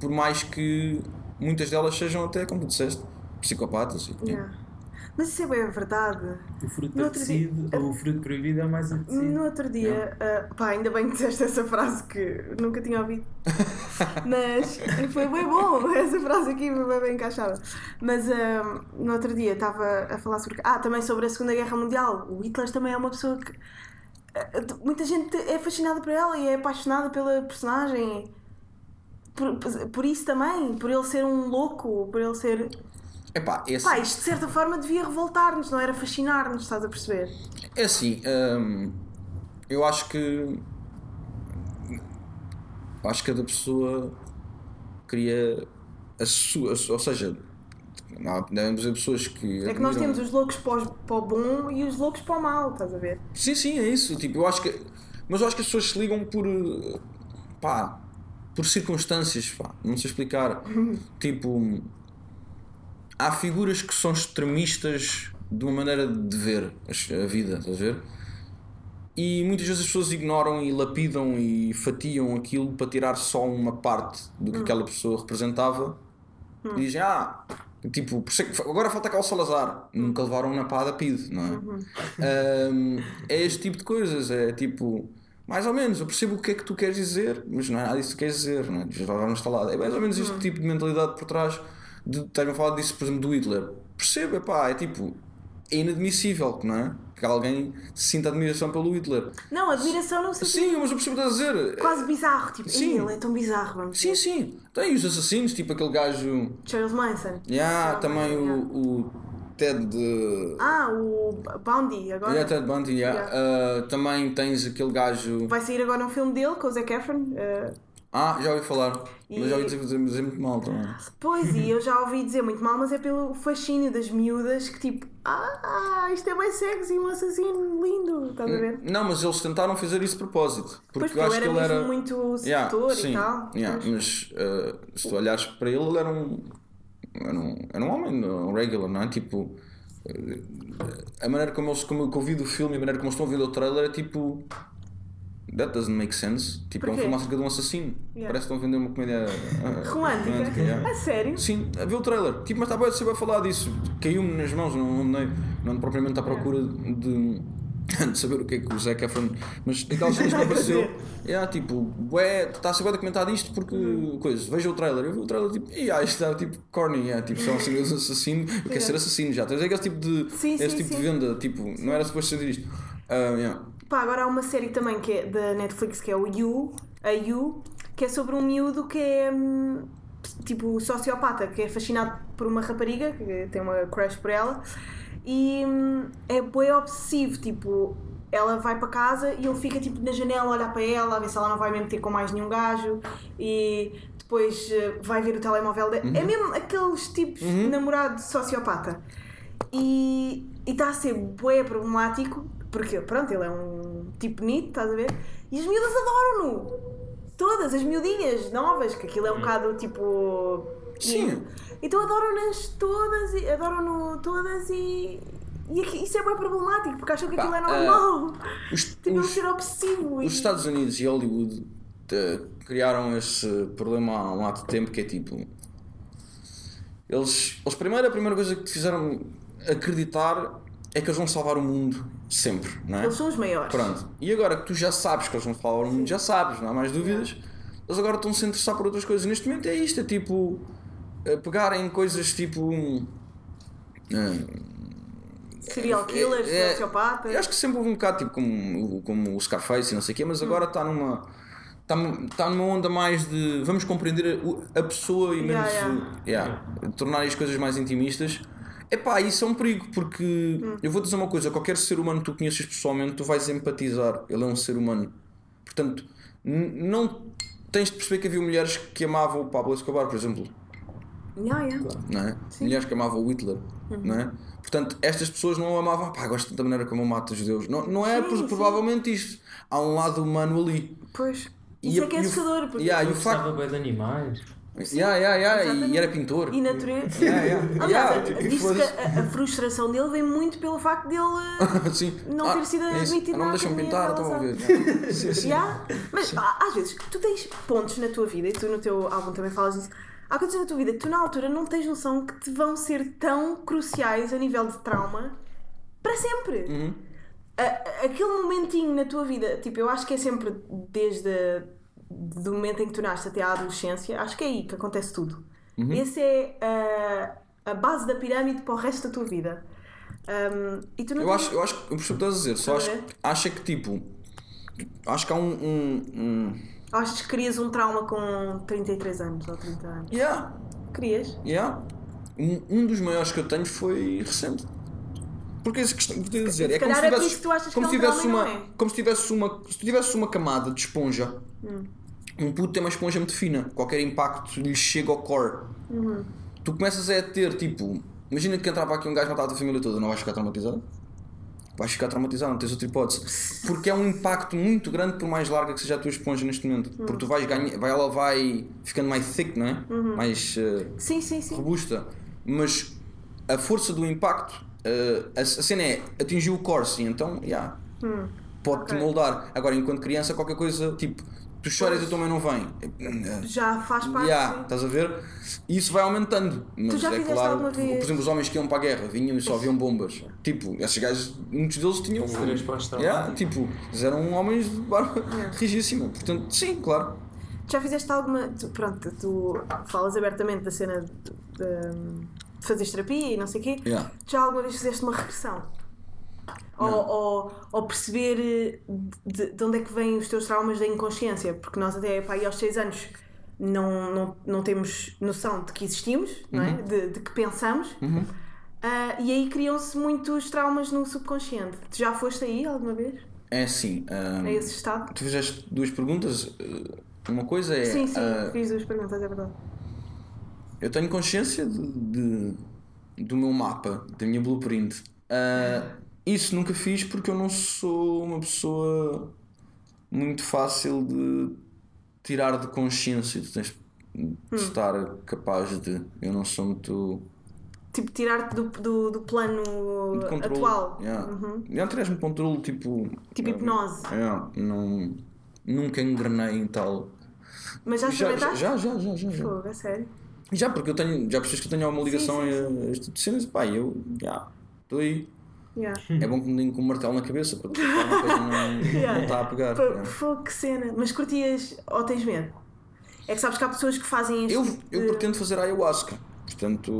Por mais que muitas delas sejam até, como tu disseste, psicopatas. E, Yeah. Mas isso é bem verdade. O fruto apetecido ou o fruto proibido é mais apetecido. No outro dia, ah, pá, ainda bem que disseste essa frase que nunca tinha ouvido. [laughs] Mas foi bem bom, essa frase aqui foi bem, bem encaixada. Mas ah, no outro dia estava a falar sobre. Ah, também sobre a Segunda Guerra Mundial. O Hitler também é uma pessoa que. ah, muita gente é fascinada por ela e é apaixonada pela personagem. Por, por isso também, por ele ser um louco, por ele ser. Epá, é assim, Pá, isto de certa forma devia revoltar-nos, não era fascinar-nos, estás a perceber? é assim hum, eu acho que acho que cada pessoa cria a sua, ou seja, há- devemos pessoas que. É que nós temos os loucos para, os- para o bom e os loucos para o mal, estás a ver? Sim, sim, é isso. Tipo, eu acho que. Mas eu acho que as pessoas se ligam por. pá. Por circunstâncias, pá. Não sei explicar. [laughs] tipo. Há figuras que são extremistas de uma maneira de ver a vida, estás a ver? E muitas vezes as pessoas ignoram e lapidam e fatiam aquilo para tirar só uma parte do que aquela pessoa representava e dizem, ah, tipo, é agora falta cá o Salazar. Nunca levaram na pá da PID, não é? Um, é este tipo de coisas, é tipo, mais ou menos, eu percebo o que é que tu queres dizer, mas não é nada disso que queres dizer, não é? Já vamos instalado. É mais ou menos este tipo de mentalidade por trás estás-me a falar disso, por exemplo, do Hitler. Percebo, é pá, é tipo, é inadmissível, não é? Que alguém sinta admiração pelo Hitler. Não, admiração não sei Sim, mas eu percebo o que estás a dizer. Quase bizarro, tipo, Sim. "Ih, ele é tão bizarro, vamos Sim, ver." sim. Tem os assassinos, tipo aquele gajo. Charles Manson. Yeah, Charles também Manson, o, o Ted. Ah, o Boundy agora. Yeah, Ted Bundy, yeah. Uh, também tens aquele gajo. Vai sair agora um filme dele com o Zac Efron. uh, Ah, já ouvi falar. E- Mas já ouvi dizer, dizer, muito mal também. Pois, e eu já ouvi dizer muito mal, mas é pelo fascínio das miúdas que tipo, ah, isto é bem sexy, um assassino lindo, estás a ver? Não, mas eles tentaram fazer isso de propósito. Pois, Porque eu acho que ele mesmo era. muito Yeah, sedutor sim, e tal. yeah, Pois. mas uh, se tu olhares para ele, ele era um. Era um, era um homem, um regular, não é? Tipo. uh, A maneira como eles. Como eu que eu vi do filme e a maneira como eles estão a ver o trailer é tipo. That doesn't make sense. Tipo, é um Porquê? filme acerca de um assassino. Yeah. Parece que estão a vender uma comédia. [laughs] uh, Romântica? yeah. A sério? Sim, a ver o trailer. Tipo, mas está bem, você vai falar disso. Caiu-me nas mãos, não andei, não propriamente à procura de, [laughs] de saber o que é que o Zac Efron. Mas [laughs] aquelas cenas que apareceu. É tipo, ué, está a ser bem documentado isto porque. Coisa, veja o trailer. Eu vi o trailer tipo, e ah, isto está tipo corny, é, tipo, são assim os assassinos. Eu quero ser assassino já. Tens aquele tipo de. Sim, esse sim, tipo sim. de venda, tipo, não era suposto ser isto. Ah, yeah. Pá, agora há uma série também que é da Netflix que é o You, a You, que é sobre um miúdo que é hum, tipo sociopata, que é fascinado por uma rapariga, que tem uma crush por ela, e hum, é bem obsessivo, tipo, ela vai para casa e ele fica tipo na janela a olhar para ela, a ver se ela não vai mesmo ter com mais nenhum gajo, e depois eh, vai ver o telemóvel dela. É mesmo aqueles tipos de namorado sociopata. E está a ser bué problemático, porque pronto, ele é um tipo bonito, estás a ver? E as miúdas adoram-no! Todas, as miudinhas novas, que aquilo é um bocado tipo. Sim. Então adoram-nas todas, e- adoram-no todas e. E isso é bem problemático, porque acham que aquilo é Pá, normal. Os, [laughs] Tipo, os- ser obsessivo. e- Os Estados Unidos e Hollywood eh, criaram esse problema há um ato de tempo que é tipo. Eles, eles primeiro, a primeira coisa que te fizeram acreditar é que eles vão salvar o mundo sempre, não é? Eles são os maiores. Pronto. E agora que tu já sabes que eles vão salvar o mundo, já sabes, não há mais dúvidas. Eles agora estão-se a interessar por outras coisas. Neste momento é isto, é tipo. eh, pegarem coisas tipo. eh, Serial killers, é- sociopatas. eu acho que sempre houve um bocado tipo como, o- como o Scarface e não sei o quê, mas agora está numa. Está tá numa onda mais de vamos compreender a, a pessoa e menos. Yeah, yeah, tornar as coisas mais intimistas. Epá, isso é um perigo, porque eu vou dizer uma coisa: qualquer ser humano que tu conheças pessoalmente, tu vais empatizar. Ele é um ser humano. Portanto, não tens de perceber que havia mulheres que amavam o Pablo Escobar, por exemplo Yeah, yeah. não é? Mulheres que amavam o Hitler, não é? Portanto, estas pessoas não o amavam, pá, gosto da maneira como ele mata os judeus. Não, não é Sim, por- sim. provavelmente isto. Há um lado humano ali. Pois. E Isso a- é que é e assustador, porque. Yeah, e o Gostava bem de animais. Yeah, yeah, yeah, e era pintor. E natureza. Yeah, yeah. [laughs] Yeah, diz-se que a, a frustração dele vem muito pelo facto dele. [laughs] Sim. não ter sido é admitido Ah, Não me deixam pintar, estão a ver. [laughs] Sim, sim. Yeah. Mas ah, às vezes tu tens pontos na tua vida, e tu no teu álbum também falas disso. Há coisas na tua vida que tu na altura não tens noção que te vão ser tão cruciais a nível de trauma para sempre. Uhum. A- aquele momentinho na tua vida, tipo, eu acho que é sempre desde a- do momento em que tu nasces até à adolescência, acho que é aí que acontece tudo. Uhum. Esse é a, a base da pirâmide para o resto da tua vida. Um, e tu não Eu tens- acho, eu acho que eu percebo o que estás a dizer, só Estás acho, a ver? acha que tipo. Acho que há um. um, um Achas que querias um trauma com 33 anos ou 30 anos? yeah, Querias? Yeah. Um, um dos maiores que eu tenho foi recente. Porque isso que a dizer Se é como se é achas como se é tivesse uma, é. como se tivesse uma, se tivesse uma camada de esponja, Hum. Um puto tem uma esponja muito fina, qualquer impacto lhe chega ao core. Uhum. Tu começas a ter tipo, imagina que entrava aqui um gajo matava a família toda, não vais ficar traumatizado? Vais ficar traumatizado, não tens outra hipótese. Porque é um impacto muito grande, por mais larga que seja a tua esponja neste momento. Hum. Porque tu vais ganhar, vai, ela vai ficando mais thick, não é? Uhum. Mais. eh, Sim, sim, sim. robusta, mas a força do impacto, eh, a, a cena é atingiu o core, sim, então, yeah, pode-te Hum. ok. moldar. Agora, enquanto criança, qualquer coisa, tipo, tu choras e a tua mãe não vem. Já faz parte. Yeah, estás a ver? E isso vai aumentando. Mas já é fizeste claro, alguma por, vez- por exemplo, os homens que iam para a guerra vinham e só haviam bombas. Tipo, esses gajos, muitos deles tinham. Pós-traumático. Yeah, tipo, eram homens de barba Yeah. rigíssima. Portanto, sim, claro. Já fizeste alguma. tu- pronto, tu falas abertamente da cena de, de, de fazeres terapia e não sei o quê. Yeah. Já alguma vez fizeste uma regressão? Ou, ou, ou perceber eh, de, de onde é que vêm os teus traumas da inconsciência? Porque nós, até pá, aos 6 anos, não, não, não temos noção de que existimos, não é? de, de que pensamos. Ah, e aí criam-se muitos traumas no subconsciente. Tu já foste aí alguma vez? É assim. ah, A esse estado? Tu fizeste duas perguntas. eh, Uma coisa é. Sim, sim, ah, fiz os experimentos, é verdade. eu tenho consciência de, de- do meu mapa, da minha blueprint. Ah, isso nunca fiz porque eu não sou uma pessoa muito fácil de tirar de consciência. Tu tens Hum. de estar capaz de. Eu não sou muito. Tipo, tirar-te do, do, do plano de atual. Yeah. Uhum. Não tiras-me controle, tipo. Tipo ah, hipnose. yeah, não, nunca engrenei em tal. Mas já Já, já, já, já, já, já. já. Fogo, a sério. Já, porque eu tenho, já percebes que eu tenho alguma ligação sim, a este tipo de cenas, pá, eu, já, estou aí. Yeah. É bom que me deem com um martelo na cabeça, para coisa [laughs] não, Yeah. não está a pegar. Yeah. Fogo, que cena. Mas curtias ou tens medo? É que sabes que há pessoas que fazem este Eu, eu de... pretendo fazer ayahuasca, portanto,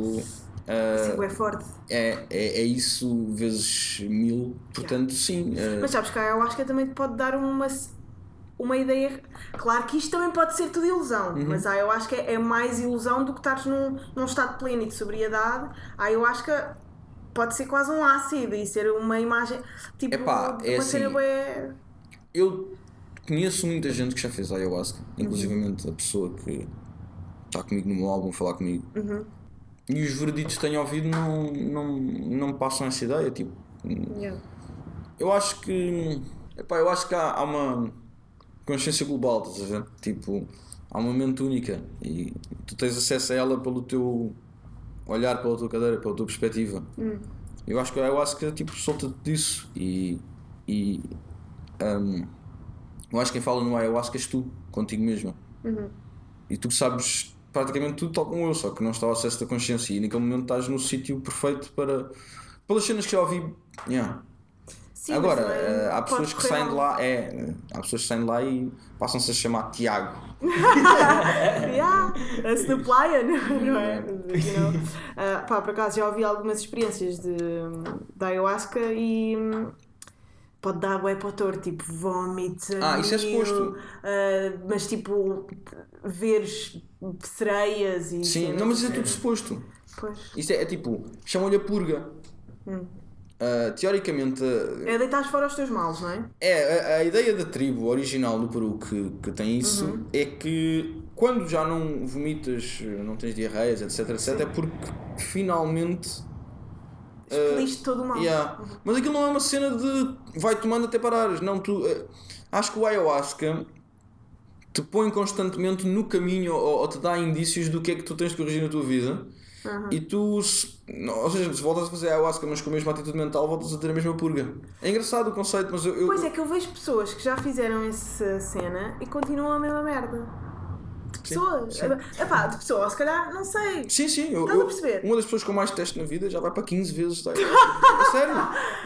Sim, é forte. é, é, é isso vezes mil, portanto, sim. ah, Mas sabes que a ayahuasca também te pode dar uma, uma ideia. Claro que isto também pode ser tudo ilusão, Uhum. mas a ayahuasca é mais ilusão do que estares num, num estado pleno e de sobriedade. A ayahuasca pode ser quase um ácido e ser uma imagem. Tipo, Epá, é uma cena assim. bué- Eu conheço muita gente que já fez ayahuasca, inclusivamente a pessoa que está comigo no meu álbum a falar comigo. Uhum. E os vereditos que tenho ouvido não, não, não me passam essa ideia. Tipo, Yeah. eu acho que. Epá, eu acho que há, há uma consciência global, estás a ver? Tipo, há uma mente única e tu tens acesso a ela pelo teu olhar, pela tua cadeira, pela tua perspectiva. Eu acho que a ayahuasca tipo, solta-te disso e. e hum, eu acho que quem fala no ayahuasca és tu, contigo mesmo. E tu sabes praticamente tudo tal como eu, só que não está ao acesso da consciência e naquele momento estás no sítio perfeito para. pelas cenas que já ouvi. Yeah. Sim, Agora, mas também eh, há pessoas que saem de lá, é, há pessoas que saem de lá e passam-se a chamar Tiago. [laughs] Yeah, a Snoop Lion, não é? You know? Ah, pá, por acaso já ouvi algumas experiências de, de ayahuasca e hum, pode dar bué para o torto, tipo vómitos, Ah, isso é suposto. ah, mas tipo veres sereias e Sim, não, mas isso é assim. tudo suposto. Pois. Isso é, é tipo, chamam-lhe a purga. Ah, teoricamente, ah, É deitar fora os teus males, não é? é, a, a ideia da tribo original do Peru que, que tem isso Uhum. é que quando já não vomitas, não tens diarreias, etc, etc, é porque finalmente. ah, Expeliste todo o mal. Yeah. Mas aquilo não é uma cena de vai tomando até parares. Não, tu, eh, acho que o ayahuasca te põe constantemente no caminho ou, ou te dá indícios do que é que tu tens de corrigir na tua vida. E tu, ou seja, se voltas a fazer ayahuasca, mas com a mesma atitude mental, voltas a ter a mesma purga. É engraçado o conceito, mas eu. eu- Pois é que eu vejo pessoas que já fizeram essa cena e continuam a mesma merda. De Sim, pessoas. sim. Epá, de pessoas, se calhar, não sei. Sim, sim, eu, Estás a perceber? uma das pessoas que eu mais testo na vida já vai para 15 vezes. Tá? [laughs] É sério.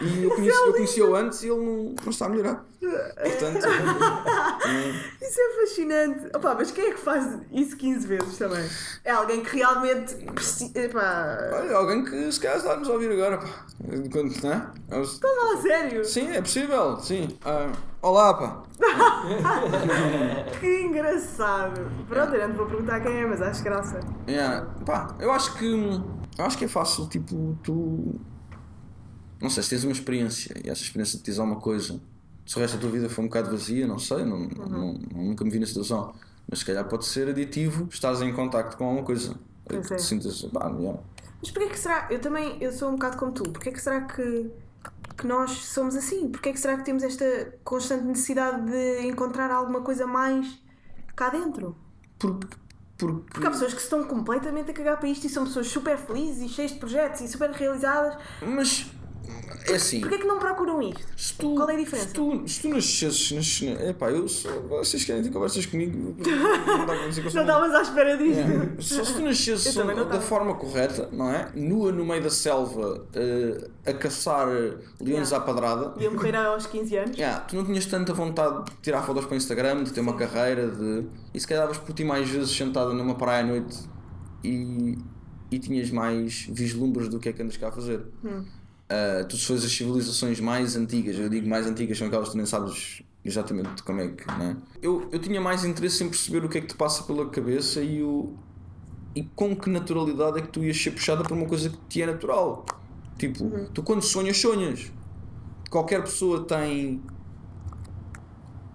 E eu conheci- eu conheci-o antes e ele não, não está a melhorar. Portanto, [laughs] Isso é fascinante. Opa, mas quem é que faz isso 15 vezes também? É alguém que realmente precisa. Olha, alguém que se calhar está a nos ouvir agora. Pá. Quando, né? Não, a sério. Sim, é possível, sim. Ah, olá, pá. [laughs] Que engraçado. Pronto, eu não te vou perguntar quem é, mas acho graça. Yeah, pá, eu acho que eu acho que é fácil, tipo, tu não sei, se tens uma experiência e essa experiência te diz alguma coisa, se o resto da tua vida foi um bocado vazia, não sei, não, não- nunca me vi na situação, mas se calhar pode ser aditivo, estás em contacto com alguma coisa. Pois que é. te sintas, pá, yeah. Mas porquê que será? Eu também, eu sou um bocado como tu. Porquê que será que, que nós somos assim? Porquê que será que temos esta constante necessidade de encontrar alguma coisa mais cá dentro? porque, porque, Porque há pessoas que se estão completamente a cagar para isto e são pessoas super felizes e cheias de projetos e super realizadas. mas é assim. Porquê que não procuram isto? Se tu, Qual é a diferença? Se tu, se tu nascesses, nasces, epá, eu sou, vocês querem ter conversas comigo? Não estavas à espera disto. É. Só se tu nascesses da tava. forma correta, não é? Nua no meio da selva eh, a caçar leões Yeah. à padrada, Ia morrer aos 15 anos. yeah, tu não tinhas tanta vontade de tirar fotos para o Instagram, de ter uma carreira, de. E se calhar davas por ti mais vezes sentada numa praia à noite e, e tinhas mais vislumbres do que é que andas cá a fazer. Hum. Uh, tu se fores as civilizações mais antigas, eu digo mais antigas, são aquelas que tu nem sabes exatamente como é que. Né? Eu, eu tinha mais interesse em perceber o que é que te passa pela cabeça e, o, e com que naturalidade é que tu ias ser puxada por uma coisa que te é natural. Tipo, tu quando sonhas, sonhas. Qualquer pessoa tem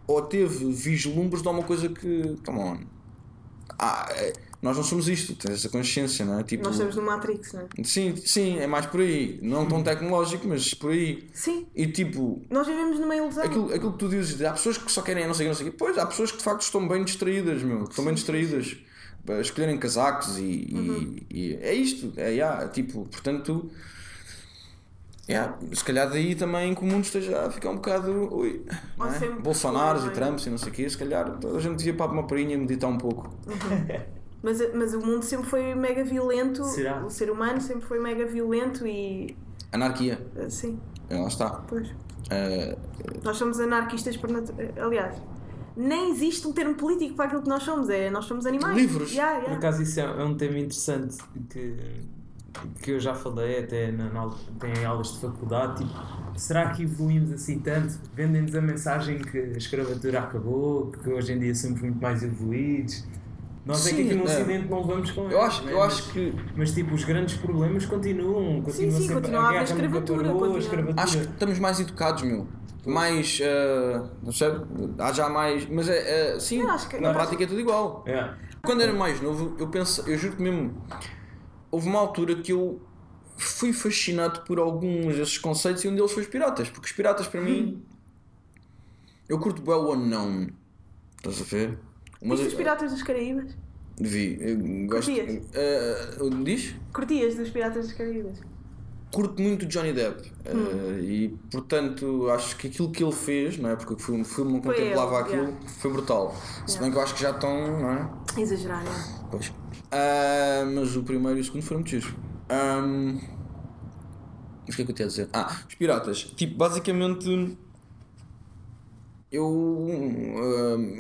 ou teve vislumbres de alguma coisa que. Come on. Ah, é- nós não somos isto, tens essa consciência, não é? Tipo, Nós estamos no Matrix, não é? sim, sim, é mais por aí. Não tão tecnológico, mas por aí. Sim, E tipo, nós vivemos numa ilusão. aquilo, aquilo que tu dizes, há pessoas que só querem não sei o não sei. Pois, há pessoas que de facto estão bem distraídas, meu. que Estão bem distraídas. A escolherem casacos e, e- Uhum. e é isto. É, yeah, tipo, portanto. Yeah, se calhar daí também que o mundo esteja a ficar um bocado. Ui, é? Bolsonaros e é? Trumps e não sei o quê. Se calhar toda a gente devia para uma parinha meditar um pouco. [laughs] Mas, mas o mundo sempre foi mega violento. Será? O ser humano sempre foi mega violento e. Anarquia. eh, Sim, É, Lá está. pois. Eh, Nós somos anarquistas por natureza. Aliás, nem existe um termo político para aquilo que nós somos. É, nós somos animais. Livres. Yeah, Por yeah. acaso isso é, é um tema interessante que, que eu já falei até na, na, em aulas de faculdade. Tipo, será que evoluímos assim tanto? Vendem-nos a mensagem que a escravatura acabou, que hoje em dia somos muito mais evoluídos. Nós é Sim, que aqui no. Ocidente não levamos com eu acho, né? eu mas, acho que. mas tipo, os grandes problemas continuam. Continua sim, sempre continua a haver escravatura. Acho que estamos mais educados, meu. Mais. eh, não sei. Há já mais. Mas é. é sim, na prática é tudo igual. É. Quando era mais novo, eu penso. Eu juro que mesmo. Houve uma altura que eu fui fascinado por alguns desses conceitos e um deles foi os piratas. Porque os piratas, para mim. Eu curto bem o unknown. Estás a ver? Uma Viste os Piratas dos Caraíbas? Vi. Eu gosto. Curtias? eh, diz? Curtias dos Piratas dos Caraíbas? curto muito Johnny Depp eh, e portanto acho que aquilo que ele fez, não é? Porque o filme, filme Foi contemplava ele, aquilo, yeah. foi brutal. Se bem que eu acho que já estão, não é? Exagerar, é. Pois. Ah, mas o primeiro e o segundo foram muito giros. Ahm, mas o que é que eu tinha a dizer? Ah, os piratas. Tipo, basicamente. Eu.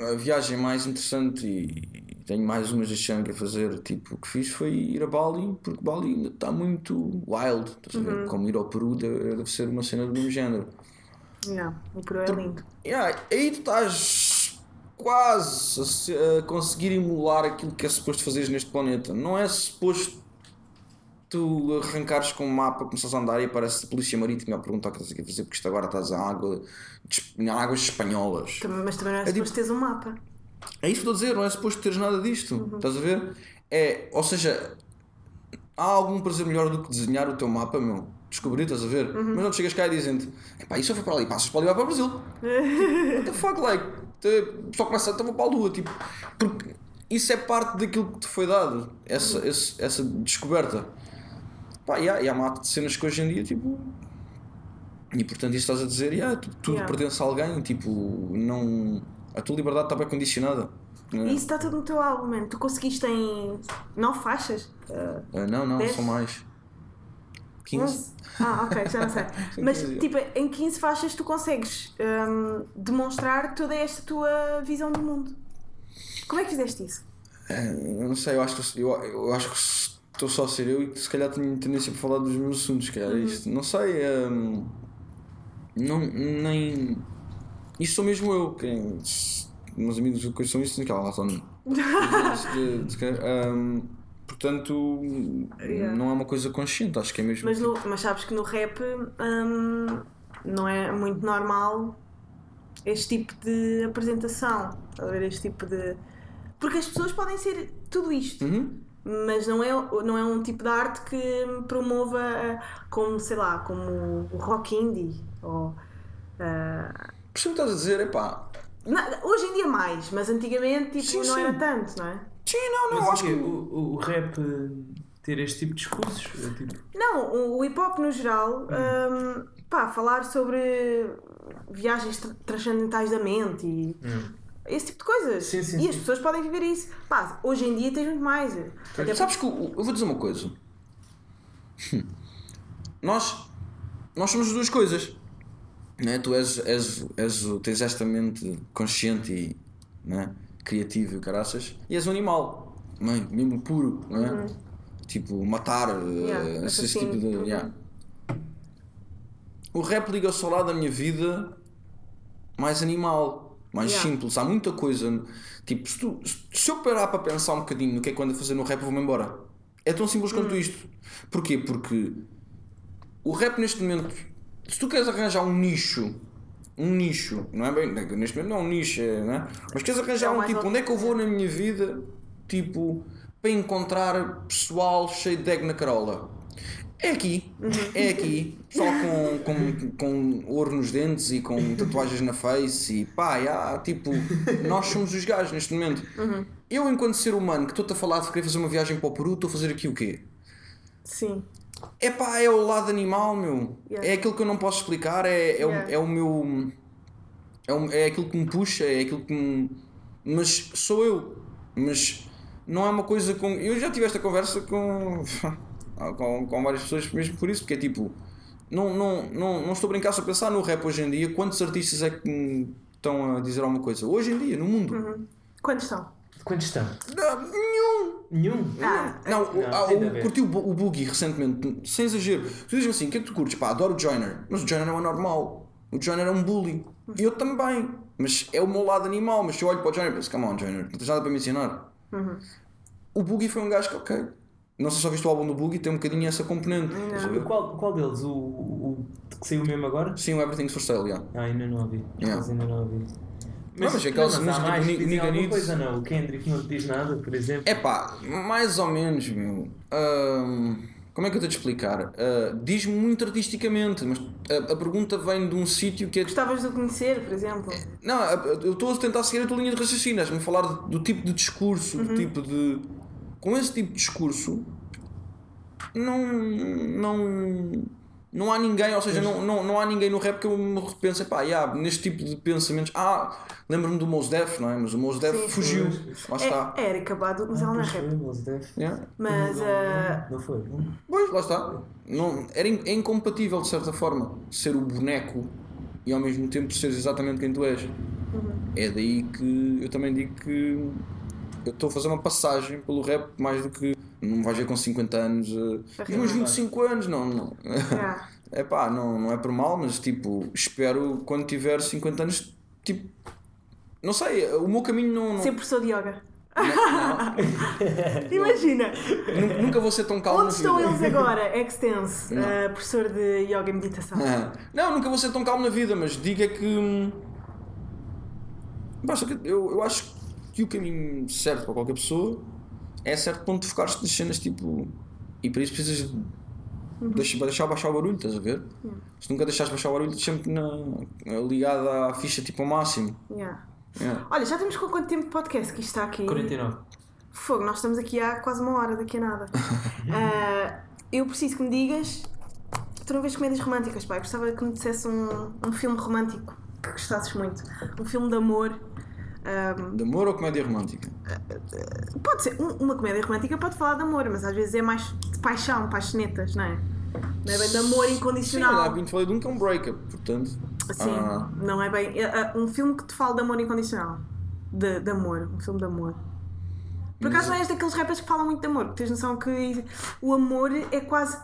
ah, a viagem mais interessante e tenho mais umas ano que a fazer. Tipo, o que fiz foi ir a Bali, porque Bali ainda está muito wild. Estás a ver? Como ir ao Peru deve, ser uma cena do mesmo género. Não, o Peru é lindo. Yeah, aí tu estás quase a, se- a conseguir emular aquilo que é suposto fazeres neste planeta. Não é suposto tu arrancares com um mapa, começares a andar e aparece a polícia marítima a perguntar o que estás aqui a fazer, porque isto agora estás em água, em águas espanholas. Mas também não é tipo- suposto teres um mapa. É isso que estou a dizer, não é suposto teres nada disto. Estás a ver? É, ou seja, há algum prazer melhor do que desenhar o teu mapa, meu? Descobrir, estás a ver? Mas não te chegas cá e dizem-te, epá, isso foi para ali, passas para ali vai para o Brasil. [laughs] What the fuck, like? Só começa a vou para a lua, tipo, porque isso é parte daquilo que te foi dado, essa, esse- essa descoberta. Pá, e há, e há mata de cenas que hoje em dia, tipo. E portanto, isso estás a dizer, yeah, tu- tudo Yeah. pertence a alguém, tipo, não. A tua liberdade está bem condicionada. né? E isso está tudo no teu álbum, mano. Tu conseguiste em nove faixas? Ah, não, não, Dez? são mais. 15. 11? Ah, ok, já não sei. [laughs] Mas, tipo, em 15 faixas tu consegues hum, demonstrar toda esta tua visão do mundo. Como é que fizeste isso? É, eu não sei, eu acho que eu, eu acho que estou só a ser eu e que se calhar tenho tendência para falar dos meus assuntos, que é isto. Não sei, hum, não, nem. Isto sou mesmo eu. Quem, se meus amigos que lá estão. de- de- hum, Portanto, Yeah. não é uma coisa consciente, acho que é mesmo. Mas, no- mas sabes que no rap hum, não é muito normal este tipo de apresentação. Estás a ver? Este tipo de. Porque as pessoas podem ser tudo isto. Uhum. Mas não é, não é um tipo de arte que promova eh, como, sei lá, como o rock indie ou eh, Percebo o que estás a dizer, epá. na- hoje em dia mais, mas antigamente tipo, Sim, não sim. era tanto, não é? Sim, não, não, Mas o, acho que. o, o- rap ter este tipo de discursos? É tipo, Não, o, o hip hop no geral, hum, pá, falar sobre viagens tra- transcendentais da mente e esse tipo de coisas. Sim, sim, e as pessoas podem viver isso. Pá, hoje em dia tens muito mais. Até Sabes que o- eu vou dizer uma coisa. [laughs] Nós, nós somos as duas coisas. Né? Tu és, és, és, o- tens esta mente consciente e né? criativa e caraças, e és um animal, mãe, mesmo puro, não é? tipo matar, eh, Uhum. Yeah, esse, esse tipo de. assassino. yeah. O rap liga-se ao lado da minha vida mais animal, mais Yeah. simples. Há muita coisa. Tipo, se, tu- se eu parar para pensar um bocadinho no que é que eu ando a fazer no rap, vou-me embora. É tão simples Hum. quanto isto. Porquê? Porque o rap neste momento, se tu queres arranjar um nicho um nicho, não é bem, neste momento não é um nicho, é, não é? mas queres arranjar É um tipo, onde é que eu vou na minha vida, tipo, para encontrar pessoal cheio de egg na carola? É aqui, é aqui, pessoal com, com, com ouro nos dentes e com tatuagens na face e pá, já, tipo, nós somos os gajos neste momento. Eu, enquanto ser humano que estou-te a falar de querer fazer uma viagem para o Peru, estou a fazer aqui o quê? Sim. É pá, é o lado animal, meu. Yeah. É aquilo que eu não posso explicar, é, é, o, Yeah. é o meu. É, o- é aquilo que me puxa, é aquilo que me. Mas sou eu. Mas não é uma coisa com. Eu já tive esta conversa com. Com, com várias pessoas mesmo por isso, porque é tipo. Não, não, não, não estou a brincar, só a pensar no rap hoje em dia. Quantos artistas é que estão a dizer alguma coisa? Hoje em dia, no mundo. Uhum. Quantos são? Quantos estão? Não, nenhum! Nenhum? Ah, Não, Não, ah, o- curti o, o Boogie recentemente, sem exagero. Tu dizes assim: o que é que tu curtes? Pá, adoro o Joyner, mas o Joyner não é normal. O Joyner é um bully. E eu também. Mas é o meu lado animal. Mas se eu olho para o Joyner e penso: come on, Joyner, não tens nada para me ensinar. Uhum. O Boogie foi um gajo que, ok. Não sei se já viste o álbum do Boogie, tem um bocadinho essa componente. Qual, qual deles? O, o, o que saiu mesmo agora? Sim, o Everything's for Sale, yeah. Ah, ainda não ouvi. Yeah. Mas ainda não ouvi. Não, mas é aquela mas há música mais do que Ni- dizem Nigga Needs. coisa, não. O Kendrick não te diz nada, por exemplo. É pá, mais ou menos, meu. Ahm, como é que eu tenho de explicar? Ah, Diz-me muito artisticamente, mas a, a pergunta vem de um sítio que é. Gostavas de conhecer, por exemplo? Não, eu estou a tentar seguir a tua linha de raciocínio, estás-me a falar do tipo de discurso, do tipo de. Com esse tipo de discurso, não. não. Não há ninguém, ou seja, não, não, não há ninguém no rap que eu me repense, pá, yeah, neste tipo de pensamentos. Ah, lembro-me do Mos Def, não é? Mas o Mos Def Sim, fugiu, sim. lá está. É, Erika Badu, mas ela não é rap. Yeah. Mas, não, ah, não, não foi. não? Pois, lá está. Não, era, in- é incompatível, de certa forma, ser o boneco e ao mesmo tempo seres exatamente quem tu és. É daí que eu também digo que eu estou a fazer uma passagem pelo rap mais do que. Não vais ver com 50 anos. Uh, e uns 25 anos, não. não. É [laughs] pá, não, não é por mal, mas tipo, espero quando tiver 50 anos, tipo. Não sei, o meu caminho não. não, ser professor de yoga. não- [laughs] Imagina! nunca, nunca vou ser tão calmo Onde estão vida. eles agora? [laughs] Extense, Não. ah, professor de yoga e meditação. Ah, Não, nunca vou ser tão calmo na vida, mas diga que. hum, Basta que eu, eu acho que o caminho certo para qualquer pessoa é certo ponto de focar-se nas cenas tipo. E para isso precisas de deixar, deixar baixar o barulho, estás a ver? Se nunca deixares baixar o barulho, estás sempre na, ligado à ficha tipo ao máximo. Yeah. Yeah. Olha, já temos com quanto tempo de podcast que isto está aqui? 49. Fogo, nós estamos aqui há quase uma hora, daqui a nada. [laughs] Ah, eu preciso que me digas. Tu não vês comédias românticas, pai? Gostava que me dissesse um, um filme romântico que gostasses muito. Um filme de amor. Ah, De amor ou comédia romântica? pode ser. um- uma comédia romântica pode falar de amor, mas às vezes é mais de paixão, paixonetas, não é? Não é bem de amor Sim, incondicional. há 20 falei de um que é um breakup, portanto. Sim, ah, não é bem. é, um filme que te fala de amor incondicional. De, de amor, um filme de amor. Por acaso não és daqueles rappers que falam muito de amor, tens noção que o amor é quase.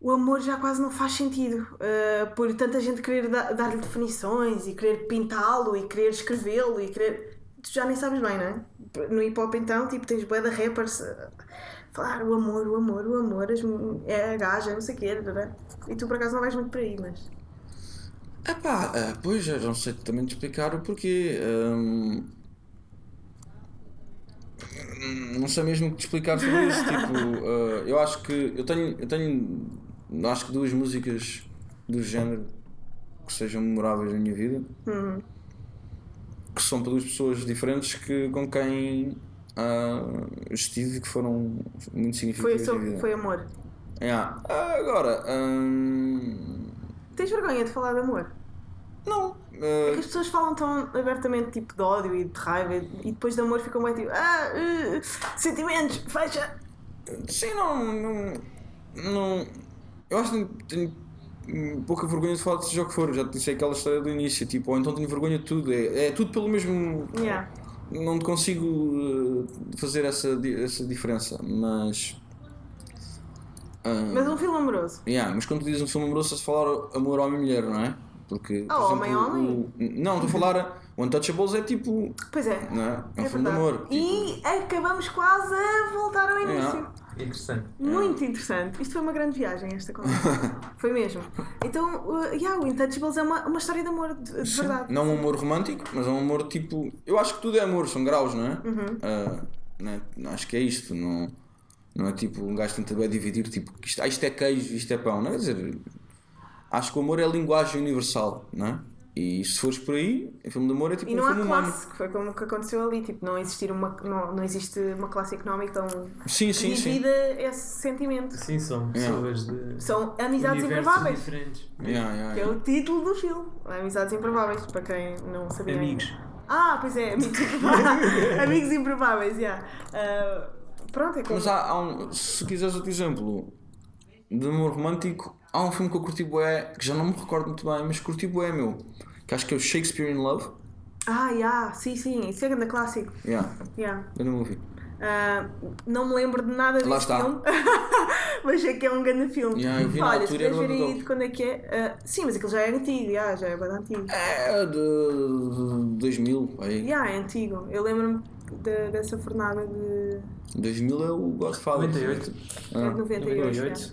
O amor já quase não faz sentido. uh, por tanta gente querer da- dar-lhe definições e querer pintá-lo e querer escrevê-lo e querer. Tu já nem sabes bem, não é? No hip hop então, tipo, tens bué de rappers uh, falar o amor, o amor, o amor, as é a gaja, não sei o quê. né? E tu por acaso não vais muito por aí, mas. Epá, ah, pois, eu não sei também te explicar o porquê. Hum, hum, não sei mesmo o que te explicar sobre isso. [laughs] tipo, eu acho que eu tenho, eu tenho acho que duas músicas do género que sejam memoráveis na minha vida, Hum, que são para duas pessoas diferentes que, com quem ah, estive e que foram muito foi, significativas vida. foi amor. Yeah. Ah, agora, hum, Tens vergonha de falar de amor? não. É ah, que as pessoas falam tão abertamente tipo de ódio e de raiva e depois de amor ficam bem tipo ah, uh, sentimentos, fecha. Sim, não, não, não. Eu acho que tenho, tenho pouca vergonha de falar de seja o que for. Já te disse aquela história do início, tipo, ou então tenho vergonha de tudo. É, é tudo pelo mesmo. Yeah. Não consigo uh, fazer essa, essa diferença, mas. ah, Mas um filme amoroso. yeah, mas quando tu dizes um filme amoroso, estás a falar amor homem e mulher, não é? Porque. por exemplo, homem, homem? não, estou a falar. O Untouchables é tipo. Pois é. Não é? É um é filme de verdade. amor. tipo, E acabamos quase a voltar ao início. Yeah. Interessante. Muito interessante. Isto foi uma grande viagem, esta [laughs] conversa. foi mesmo. Então, uh, yeah, o Intouchables é uma, uma história de amor, de, de verdade. Não um amor romântico, mas é um amor tipo. Eu acho que tudo é amor, são graus, não é? Uhum. Não é? Acho que é isto. Não, não é tipo um gajo tenta bem dividir, tipo, isto, ah, isto é queijo, isto é pão. Não é Quer dizer, acho que o amor é a linguagem universal, não é? E se fores por aí, o filme de amor é tipo E um não há filme classe, que foi como que aconteceu ali. Tipo, não, existir uma, não, não existe uma classe económica tão Sim, sim, sim. divida esse sentimento. Sim, são pessoas de São amizades improváveis. diferentes. Yeah, yeah, Que é o título do filme. Amizades improváveis, para quem não sabia. ainda. Amigos. Ah, pois é, amigos [laughs] improváveis. amigos improváveis, yeah. Ah, pronto, é como. Mas há, há um, se quiseres outro exemplo de amor romântico, há um filme que eu curti bué, que já não me recordo muito bem, mas curti bué, meu. Que acho que é o Shakespeare in Love. Ah, yeah, sim, sim, isso é grande clássico. Yeah, Yeah. eu não ouvi. Ah, não me lembro de nada Lá desse está. filme, [laughs] mas sei que é um grande filme. Yeah, eu vi na Olha, se queres ver aí de quando é que é? Ah, sim, mas aquilo já é antigo, yeah, já é bem antigo. É de 2000, aí. Yeah, é antigo. Eu lembro-me de- dessa fornada de, 2000 é o Godfather. 98. é de 98. 98. yeah.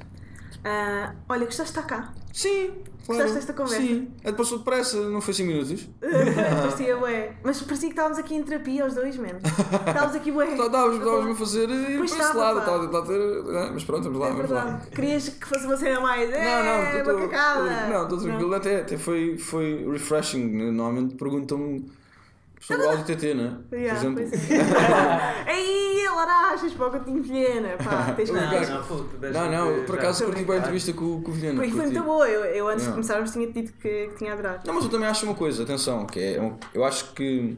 Ah, olha, gostaste de estar cá? Sim, claro. Gostaste desta conversa? Sim, é passou depressa, não foi 5 minutos. [laughs] parecia bué. Mas parecia que estávamos aqui em terapia os dois, mano. Estávamos aqui bué. [laughs] Estávamos estávamos a fazer e Pois para esse lado, estava a tentar ter. é, Mas pronto, vamos lá, É vamos lá. Querias que fosse uma cena mais. Não, não, estou tranquilo, até, até foi, foi refreshing. né? Normalmente perguntam-me sobre o áudio TT, né? Por Yeah, exemplo. pois é. [laughs] Aí, larachas para o cantinho Vilhena. Pá, tens que Não, Não, tens- não, Não, não, por acaso curti bem a entrevista com, com o Vilhena. Porque foi muito boa. Eu, eu antes de começarmos tinha dito que, que tinha adorado. Não, mas eu também acho uma coisa, atenção, que é. Eu acho que.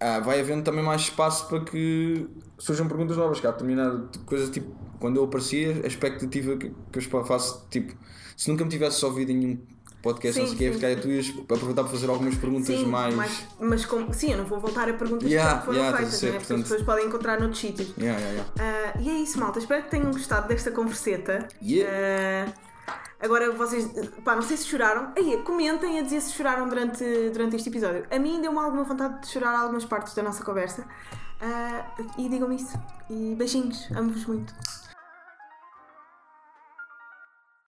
ah, vai havendo também mais espaço para que surjam perguntas novas, que há determinada coisa tipo. Quando eu aparecia, a expectativa que, que eu faço, tipo, se nunca me tivesse ouvido em nenhum podcast, Sim, não sei o quê, ficar sim. tu ias aproveitar para fazer algumas perguntas Sim, mais. mas, mas como, sim, eu não vou voltar a perguntas Yeah, que foram yeah, feitas, né? porque as pessoas podem encontrar noutros sítios. Yeah. Ah, e é isso, malta. Espero que tenham gostado desta converseta. Yeah. Ah, agora vocês, pá, não sei se choraram. Aí, comentem a dizer se choraram durante, durante este episódio. A mim deu-me alguma vontade de chorar algumas partes da nossa conversa. Ah, e digam-me isso. E beijinhos, amo-vos muito.